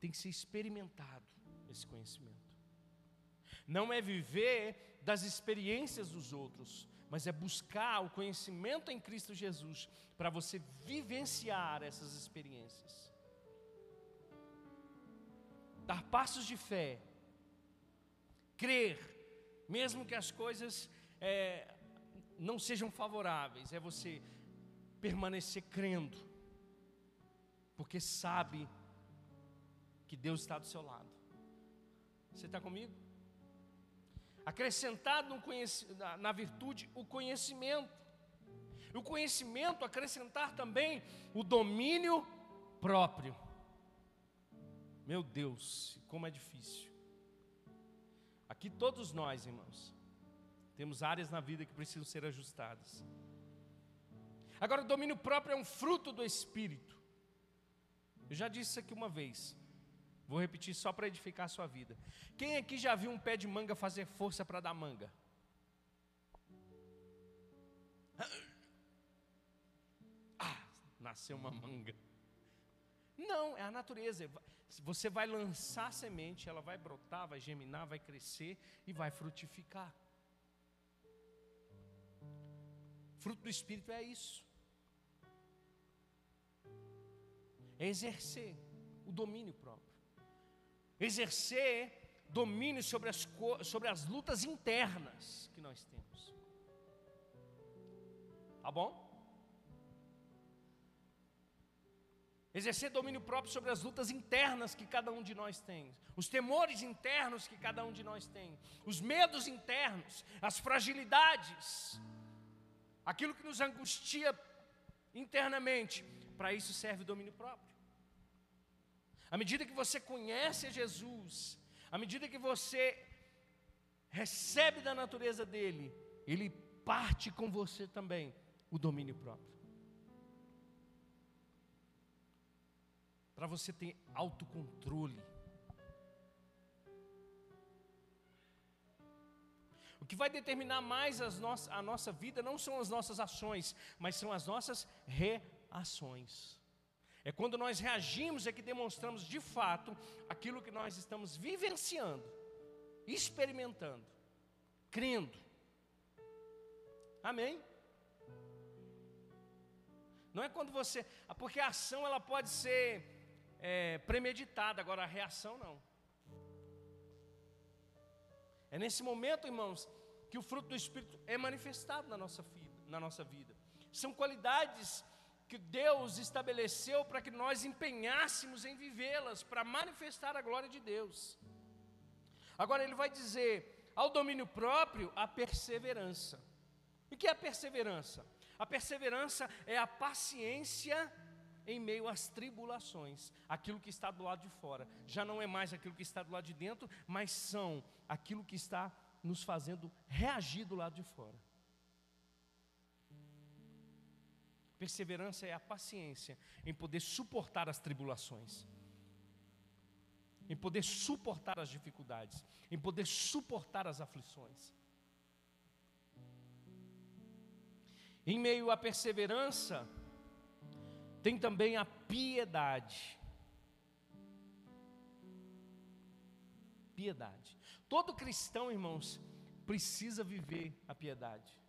tem que ser experimentado esse conhecimento. Não é viver das experiências dos outros, mas é buscar o conhecimento em Cristo Jesus para você vivenciar essas experiências. Dar passos de fé, crer, mesmo que as coisas é, não sejam favoráveis, é você permanecer crendo, porque sabe que Deus está do seu lado. Você está comigo? acrescentado na, na virtude o conhecimento. O conhecimento acrescentar também o domínio próprio. Meu Deus, como é difícil. Aqui todos nós, irmãos, temos áreas na vida que precisam ser ajustadas. Agora, o domínio próprio é um fruto do Espírito. Eu já disse isso aqui uma vez. Vou repetir só para edificar a sua vida. Quem aqui já viu um pé de manga fazer força para dar manga? Ah, nasceu uma manga. Não, é a natureza. Você vai lançar semente, ela vai brotar, vai germinar, vai crescer e vai frutificar. Fruto do Espírito é isso. É exercer o domínio próprio exercer domínio sobre as, sobre as lutas internas que nós temos. Tá bom? Exercer domínio próprio sobre as lutas internas que cada um de nós tem, os temores internos que cada um de nós tem, os medos internos, as fragilidades, aquilo que nos angustia internamente. Para isso serve o domínio próprio. À medida que você conhece Jesus, à medida que você recebe da natureza dele, ele parte com você também o domínio próprio. Para você ter autocontrole. O que vai determinar mais a nossa vida não são as nossas ações, mas são as nossas reações. É quando nós reagimos é que demonstramos de fato aquilo que nós estamos vivenciando, experimentando, crendo. Amém? Não é quando você. Porque a ação ela pode ser é, premeditada, agora a reação não. É nesse momento, irmãos, que o fruto do Espírito é manifestado na nossa. Na nossa vida. São qualidades que Deus estabeleceu para que nós empenhássemos em vivê-las, para manifestar a glória de Deus. Agora ele vai dizer, ao domínio próprio, a perseverança. O que é a perseverança? A perseverança é a paciência em meio às tribulações, aquilo que está do lado de fora, já não é mais aquilo que está do lado de dentro, mas são aquilo que está nos fazendo reagir do lado de fora. Perseverança é a paciência em poder suportar as tribulações, em poder suportar as dificuldades, em poder suportar as aflições. Em meio à perseverança, tem também a piedade. Piedade. Todo cristão, irmãos, precisa viver a piedade.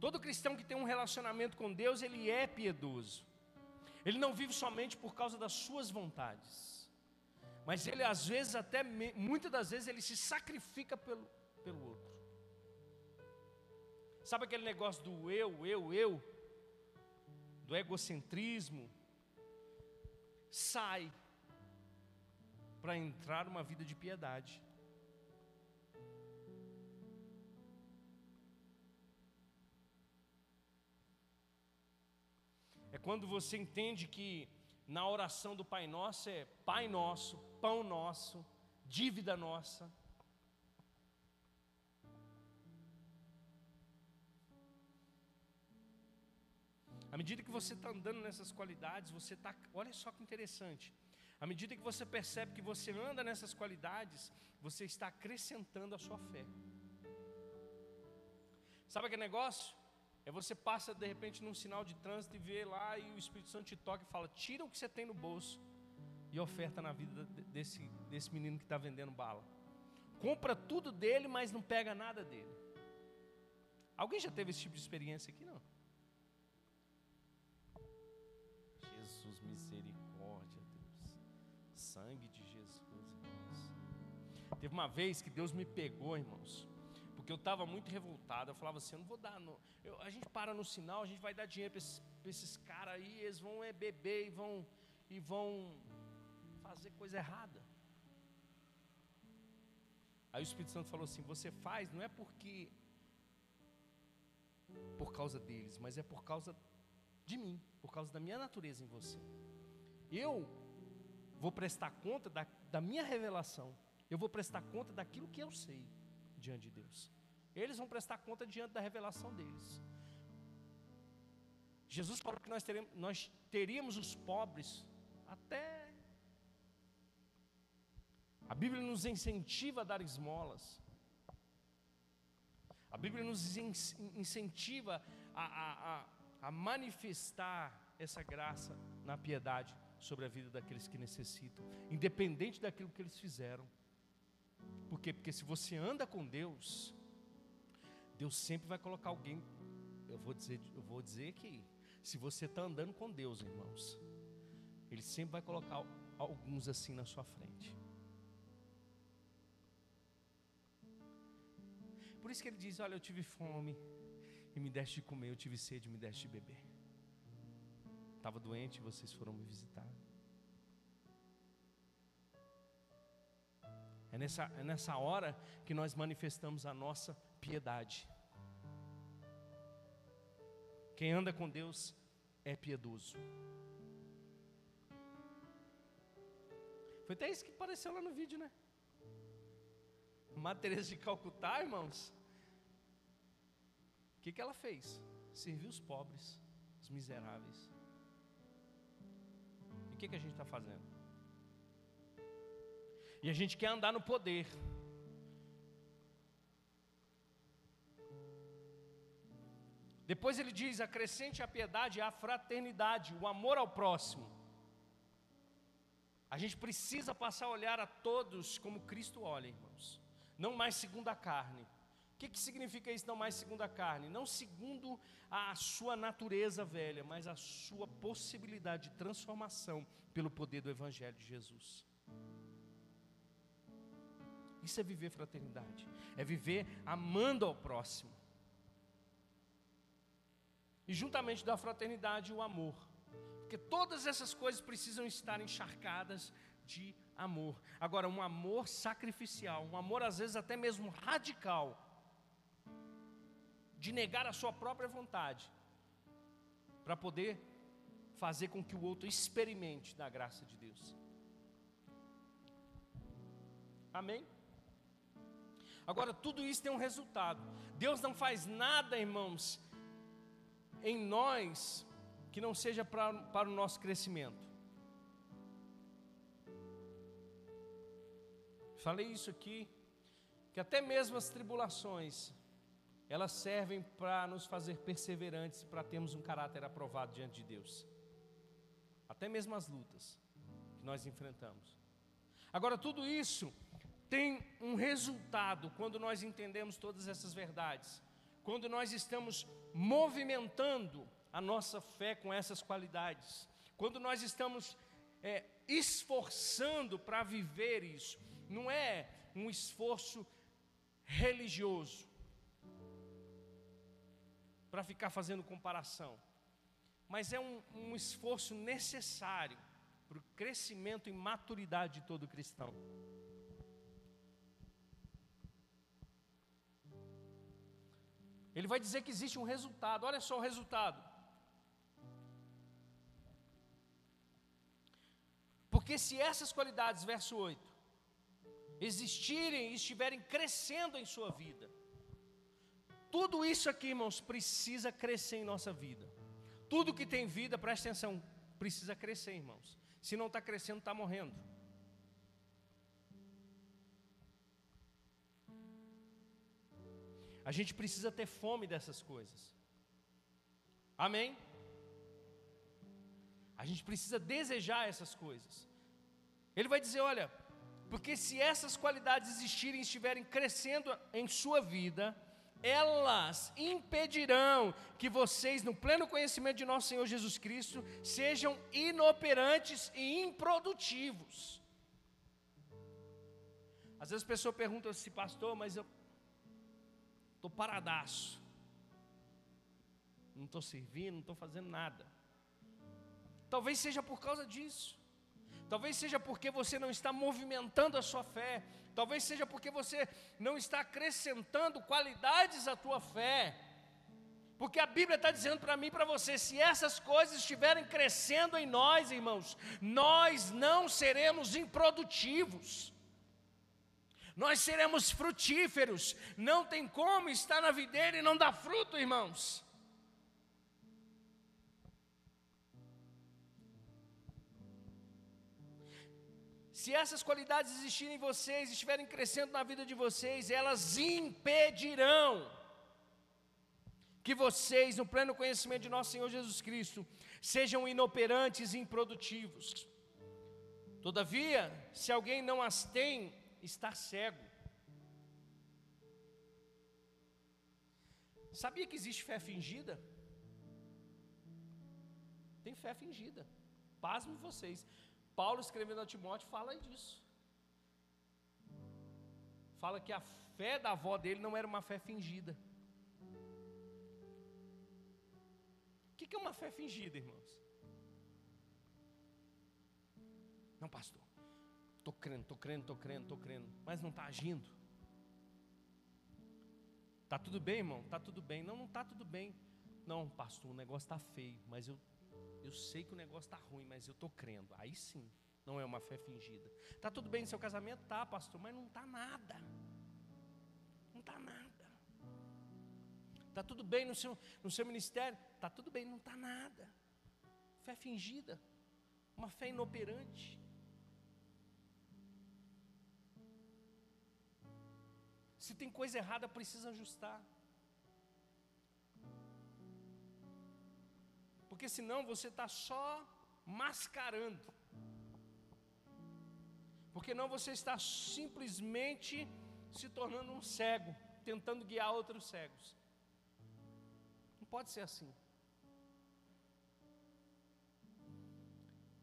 Todo cristão que tem um relacionamento com Deus, ele é piedoso. Ele não vive somente por causa das suas vontades. Mas ele às vezes até muitas das vezes ele se sacrifica pelo, pelo outro. Sabe aquele negócio do eu, eu, eu? Do egocentrismo? Sai para entrar numa vida de piedade. É quando você entende que na oração do Pai Nosso é Pai Nosso, Pão Nosso, dívida nossa. À medida que você está andando nessas qualidades, você está. Olha só que interessante. À medida que você percebe que você anda nessas qualidades, você está acrescentando a sua fé. Sabe aquele negócio? É você passa de repente num sinal de trânsito e vê lá e o Espírito Santo te toca e fala: tira o que você tem no bolso e oferta na vida desse, desse menino que está vendendo bala. Compra tudo dele, mas não pega nada dele. Alguém já teve esse tipo de experiência aqui? Não. Jesus, misericórdia, Deus. Sangue de Jesus, irmãos. Teve uma vez que Deus me pegou, irmãos porque eu estava muito revoltado. Eu falava assim: eu não vou dar. Eu, a gente para no sinal, a gente vai dar dinheiro para esses, esses caras aí, eles vão é, beber e vão, e vão fazer coisa errada. Aí o Espírito Santo falou assim: você faz, não é porque por causa deles, mas é por causa de mim, por causa da minha natureza em você. Eu vou prestar conta da, da minha revelação, eu vou prestar conta daquilo que eu sei diante de Deus. Eles vão prestar conta diante da revelação deles. Jesus falou que nós teríamos, nós teríamos os pobres até. A Bíblia nos incentiva a dar esmolas. A Bíblia nos incentiva a, a, a, a manifestar essa graça na piedade sobre a vida daqueles que necessitam, independente daquilo que eles fizeram. Por quê? Porque se você anda com Deus, Deus sempre vai colocar alguém. Eu vou dizer, eu vou dizer que se você está andando com Deus, irmãos, Ele sempre vai colocar alguns assim na sua frente. Por isso que ele diz: Olha, eu tive fome e me deste de comer, eu tive sede e me deste de beber. Estava doente e vocês foram me visitar. É nessa, é nessa hora que nós manifestamos a nossa piedade. Quem anda com Deus é piedoso. Foi até isso que apareceu lá no vídeo, né? Teresa de Calcutá, irmãos. O que, que ela fez? Serviu os pobres, os miseráveis. E o que, que a gente está fazendo? E a gente quer andar no poder. Depois ele diz: acrescente a piedade, a fraternidade, o amor ao próximo. A gente precisa passar a olhar a todos como Cristo olha, irmãos. Não mais segundo a carne, O que, que significa isso, não mais segundo a carne? Não segundo a sua natureza velha, mas a sua possibilidade de transformação pelo poder do Evangelho de Jesus. Isso é viver fraternidade, é viver amando ao próximo. E juntamente da fraternidade, o amor. Porque todas essas coisas precisam estar encharcadas de amor. Agora, um amor sacrificial, um amor às vezes até mesmo radical, de negar a sua própria vontade, para poder fazer com que o outro experimente da graça de Deus. Amém? Agora, tudo isso tem um resultado. Deus não faz nada, irmãos, em nós que não seja pra, para o nosso crescimento. Falei isso aqui, que até mesmo as tribulações, elas servem para nos fazer perseverantes, para termos um caráter aprovado diante de Deus. Até mesmo as lutas que nós enfrentamos. Agora, tudo isso tem um resultado quando nós entendemos todas essas verdades. Quando nós estamos movimentando a nossa fé com essas qualidades, quando nós estamos é, esforçando para viver isso, não é um esforço religioso, para ficar fazendo comparação, mas é um, um esforço necessário para o crescimento e maturidade de todo cristão. Ele vai dizer que existe um resultado, olha só o resultado. Porque se essas qualidades, verso 8, existirem e estiverem crescendo em sua vida, tudo isso aqui, irmãos, precisa crescer em nossa vida. Tudo que tem vida, presta atenção, precisa crescer, irmãos. Se não está crescendo, está morrendo. A gente precisa ter fome dessas coisas. Amém? A gente precisa desejar essas coisas. Ele vai dizer: olha, porque se essas qualidades existirem e estiverem crescendo em sua vida, elas impedirão que vocês, no pleno conhecimento de nosso Senhor Jesus Cristo, sejam inoperantes e improdutivos. Às vezes a pessoa pergunta assim, pastor, mas eu estou paradaço, não estou servindo, não estou fazendo nada. Talvez seja por causa disso. Talvez seja porque você não está movimentando a sua fé. Talvez seja porque você não está acrescentando qualidades à tua fé. Porque a Bíblia está dizendo para mim e para você: se essas coisas estiverem crescendo em nós, irmãos, nós não seremos improdutivos, nós seremos frutíferos. Não tem como estar na videira e não dar fruto, irmãos. Se essas qualidades existirem em vocês, estiverem crescendo na vida de vocês, elas impedirão que vocês, no pleno conhecimento de nosso Senhor Jesus Cristo, sejam inoperantes e improdutivos. Todavia, se alguém não as tem, está cego. Sabia que existe fé fingida? Tem fé fingida. Pasme vocês. Paulo escrevendo a Timóteo fala disso. Fala que a fé da avó dele não era uma fé fingida. O que é uma fé fingida, irmãos? Não, pastor. Estou crendo, estou crendo, estou crendo, estou crendo. Mas não está agindo. Está tudo bem, irmão? Está tudo bem. Não, não está tudo bem. Não, pastor, o negócio está feio. Mas eu eu sei que o negócio está ruim, mas eu estou crendo. Aí sim, não é uma fé fingida. Está tudo bem no seu casamento? Tá, pastor, mas não está nada. Não está nada. Está tudo bem no seu, no seu ministério? Está tudo bem, não está nada. Fé fingida. Uma fé inoperante. Se tem coisa errada, precisa ajustar. porque senão você está só mascarando. Porque não você está simplesmente se tornando um cego. tentando guiar outros cegos. Não pode ser assim.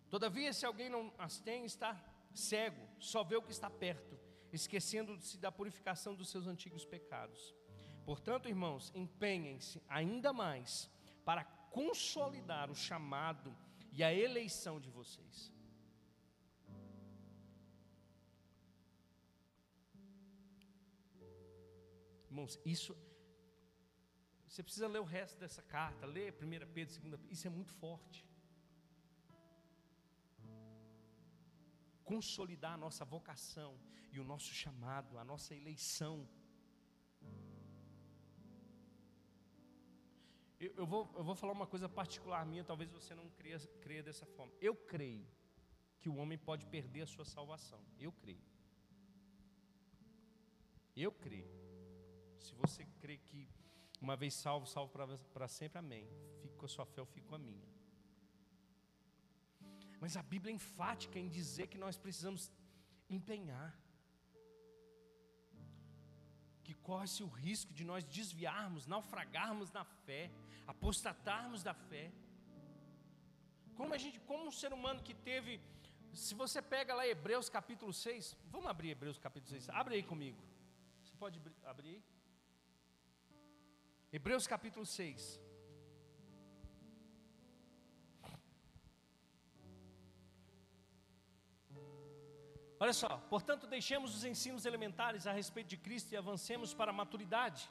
Todavia, se alguém não as tem, está cego, só vê o que está perto, esquecendo-se da purificação dos seus antigos pecados. Portanto, irmãos, empenhem-se ainda mais para consolidar o chamado e a eleição de vocês. Irmãos, isso. Você precisa ler o resto dessa carta, ler 1 Pedro, 2 Pedro, isso é muito forte. Consolidar a nossa vocação e o nosso chamado, a nossa eleição. Eu, eu, vou, eu vou falar uma coisa particular minha, talvez você não creia, creia dessa forma. Eu creio que o homem pode perder a sua salvação. Eu creio. Eu creio. Se você crê que uma vez salvo, salvo para sempre, amém. Fique com a sua fé, eu fico com a minha. Mas a Bíblia é enfática em dizer que nós precisamos empenhar que corre-se o risco de nós desviarmos, naufragarmos na fé, apostatarmos da fé. Como a gente, como um ser humano que teve, se você pega lá Hebreus capítulo 6, vamos abrir Hebreus capítulo 6, abre aí comigo. Você pode abrir? Hebreus capítulo 6. Olha só, portanto, deixemos os ensinos elementares a respeito de Cristo e avancemos para a maturidade,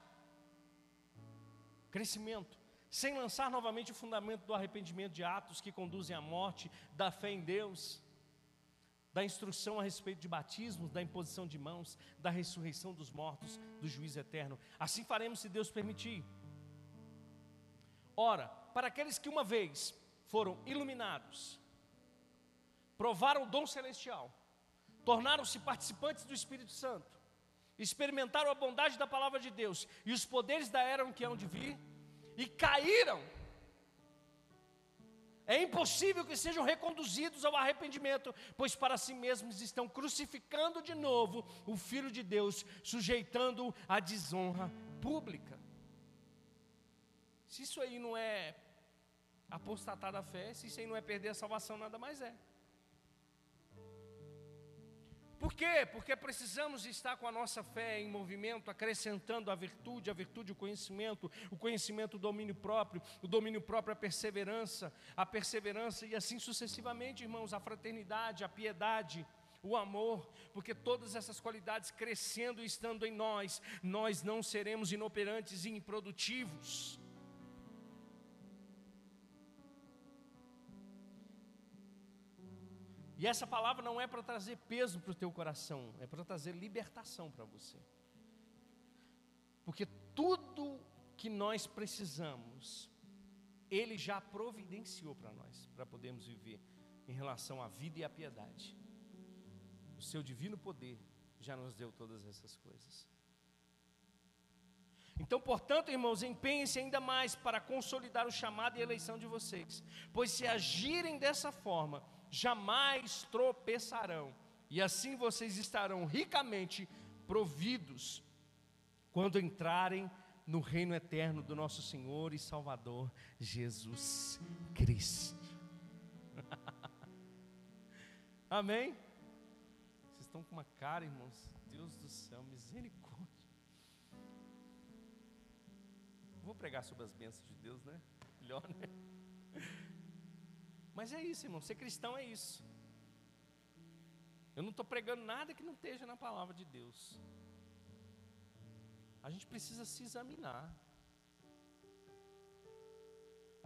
crescimento, sem lançar novamente o fundamento do arrependimento de atos que conduzem à morte, da fé em Deus, da instrução a respeito de batismos, da imposição de mãos, da ressurreição dos mortos, do juízo eterno. Assim faremos se Deus permitir. Ora, para aqueles que uma vez foram iluminados, provaram o dom celestial, tornaram-se participantes do Espírito Santo, experimentaram a bondade da palavra de Deus e os poderes da era que hão de vir, e caíram. É impossível que sejam reconduzidos ao arrependimento, pois para si mesmos estão crucificando de novo o Filho de Deus, sujeitando-o à desonra pública. Se isso aí não é apostatar da fé, se isso aí não é perder a salvação, nada mais é. Por quê? Porque precisamos estar com a nossa fé em movimento, acrescentando a virtude, a virtude o conhecimento, o conhecimento o domínio próprio, o domínio próprio a perseverança, a perseverança e assim sucessivamente, irmãos, a fraternidade, a piedade, o amor, porque todas essas qualidades crescendo e estando em nós, nós não seremos inoperantes e improdutivos. E essa palavra não é para trazer peso para o teu coração, é para trazer libertação para você. Porque tudo que nós precisamos, Ele já providenciou para nós, para podermos viver em relação à vida e à piedade. O seu divino poder já nos deu todas essas coisas. Então, portanto, irmãos, empenhem-se ainda mais para consolidar o chamado e a eleição de vocês, pois se agirem dessa forma, jamais tropeçarão, e assim vocês estarão ricamente providos quando entrarem no reino eterno do nosso Senhor e Salvador Jesus Cristo. <laughs> Amém? Vocês estão com uma cara, irmãos, Deus do céu, misericórdia. Vou pregar sobre as bênçãos de Deus, né? Melhor, né? Mas é isso, irmão, ser cristão é isso. Eu não estou pregando nada que não esteja na palavra de Deus. A gente precisa se examinar.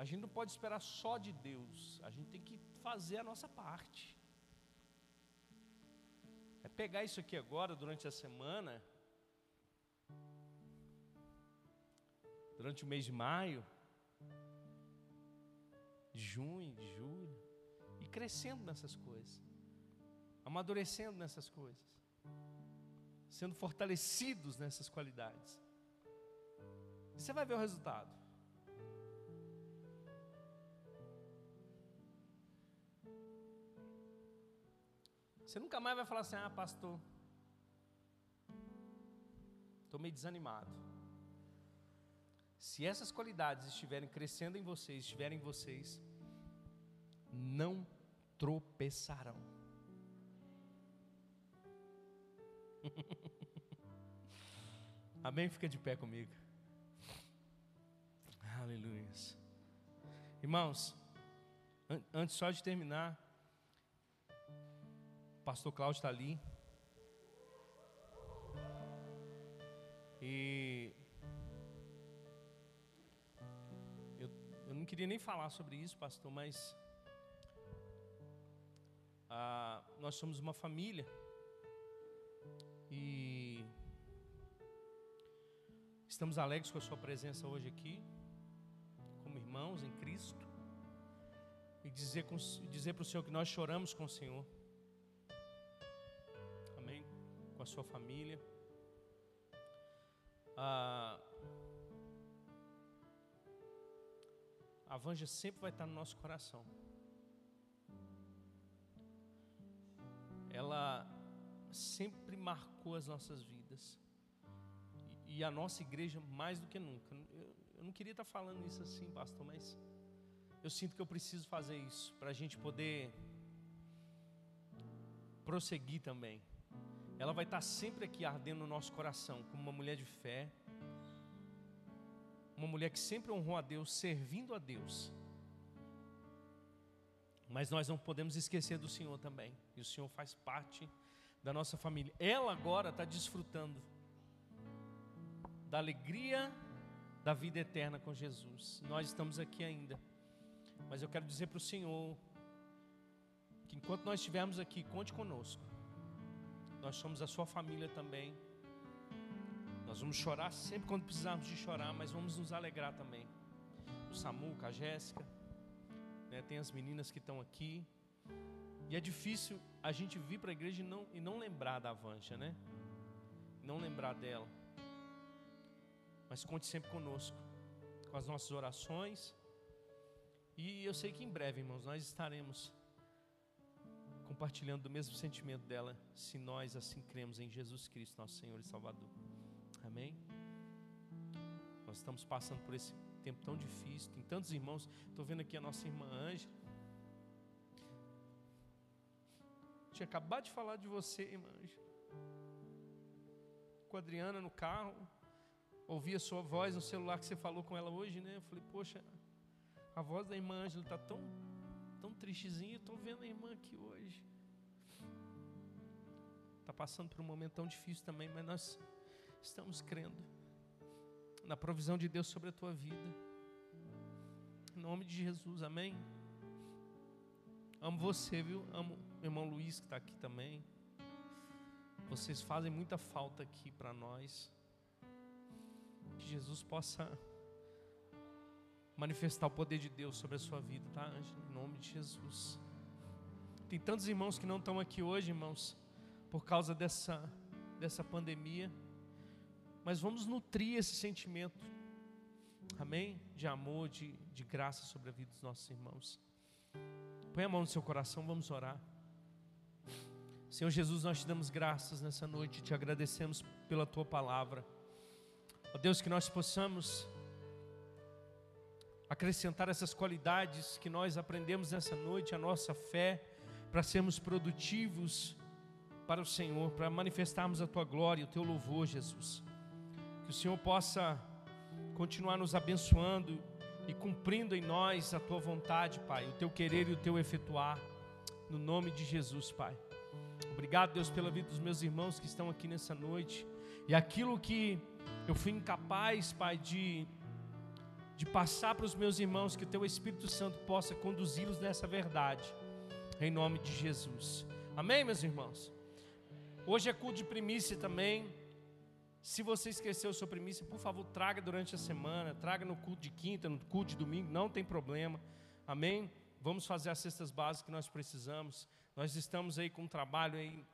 A gente não pode esperar só de Deus. A gente tem que fazer a nossa parte. É pegar isso aqui agora, durante a semana, durante o mês de maio, de junho, de julho, e crescendo nessas coisas, amadurecendo nessas coisas, sendo fortalecidos nessas qualidades. Você vai ver o resultado. Você nunca mais vai falar assim: ah, pastor, estou meio desanimado. Se essas qualidades estiverem crescendo em vocês, estiverem em vocês, não tropeçarão. <laughs> Amém? Fica de pé comigo. Aleluia. Irmãos, an antes só de terminar, o pastor Cláudio está ali. E eu, eu não queria nem falar sobre isso, pastor, mas ah, nós somos uma família e estamos alegres com a sua presença hoje aqui, como irmãos em Cristo, e dizer, dizer para o Senhor que nós choramos com o Senhor, amém? Com a sua família. Ah, a Vanja sempre vai estar no nosso coração. Ela sempre marcou as nossas vidas. E, a nossa igreja mais do que nunca. Eu, eu não queria estar falando isso assim, pastor, mas eu sinto que eu preciso fazer isso para a gente poder prosseguir também ela vai estar sempre aqui ardendo no nosso coração, como uma mulher de fé, uma mulher que sempre honrou a Deus, servindo a Deus. Mas nós não podemos esquecer do Senhor também, e o Senhor faz parte da nossa família. Ela agora está desfrutando da alegria da vida eterna com Jesus. Nós estamos aqui ainda, mas eu quero dizer para o Senhor que enquanto nós estivermos aqui, conte conosco. Nós somos a sua família também. Nós vamos chorar sempre quando precisarmos de chorar, mas vamos nos alegrar também. O Samuca, a Jéssica, né, tem as meninas que estão aqui. E é difícil a gente vir para a igreja e não, e não lembrar da Avancha, né? Não lembrar dela. Mas conte sempre conosco, com as nossas orações. E eu sei que em breve, irmãos, nós estaremos compartilhando do mesmo sentimento dela, se nós assim cremos em Jesus Cristo, nosso Senhor e Salvador. Amém? Nós estamos passando por esse tempo tão difícil, tem tantos irmãos. Estou vendo aqui a nossa irmã Ângela. Tinha acabado de falar de você, irmã Ângela. Com a Adriana no carro, ouvi a sua voz no celular que você falou com ela hoje, né? Eu falei, poxa, a voz da irmã Ângela está tão tão tristezinho, estou vendo a irmã aqui hoje. Está passando por um momento tão difícil também, mas nós estamos crendo na provisão de Deus sobre a tua vida. Em nome de Jesus, amém. Amo você, viu? Amo o irmão Luiz que está aqui também. Vocês fazem muita falta aqui para nós. Que Jesus possa manifestar o poder de Deus sobre a sua vida, tá, Ângela? Em nome de Jesus. Tem tantos irmãos que não estão aqui hoje, irmãos, por causa dessa, dessa pandemia. Mas vamos nutrir esse sentimento, amém? De amor, de, de graça sobre a vida dos nossos irmãos. Põe a mão no seu coração, vamos orar. Senhor Jesus, nós te damos graças nessa noite, te agradecemos pela tua palavra. Ó Deus, que nós possamos acrescentar essas qualidades que nós aprendemos nessa noite, a nossa fé, para sermos produtivos para o Senhor, para manifestarmos a tua glória, o teu louvor, Jesus. Que o Senhor possa continuar nos abençoando e cumprindo em nós a tua vontade, Pai, o teu querer e o teu efetuar, no nome de Jesus, Pai. Obrigado, Deus, pela vida dos meus irmãos que estão aqui nessa noite e aquilo que eu fui incapaz, Pai, de de passar para os meus irmãos, que o teu Espírito Santo possa conduzi-los nessa verdade, em nome de Jesus. Amém, meus irmãos? Hoje é culto de primícia também. Se você esqueceu sua primícia, por favor, traga durante a semana, traga no culto de quinta, no culto de domingo, não tem problema. Amém? Vamos fazer as cestas básicas que nós precisamos. Nós estamos aí com um trabalho aí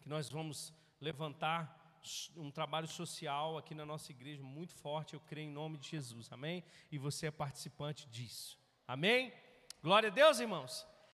que nós vamos levantar um trabalho social aqui na nossa igreja muito forte, eu creio em nome de Jesus, amém? E você é participante disso, amém? Glória a Deus, irmãos.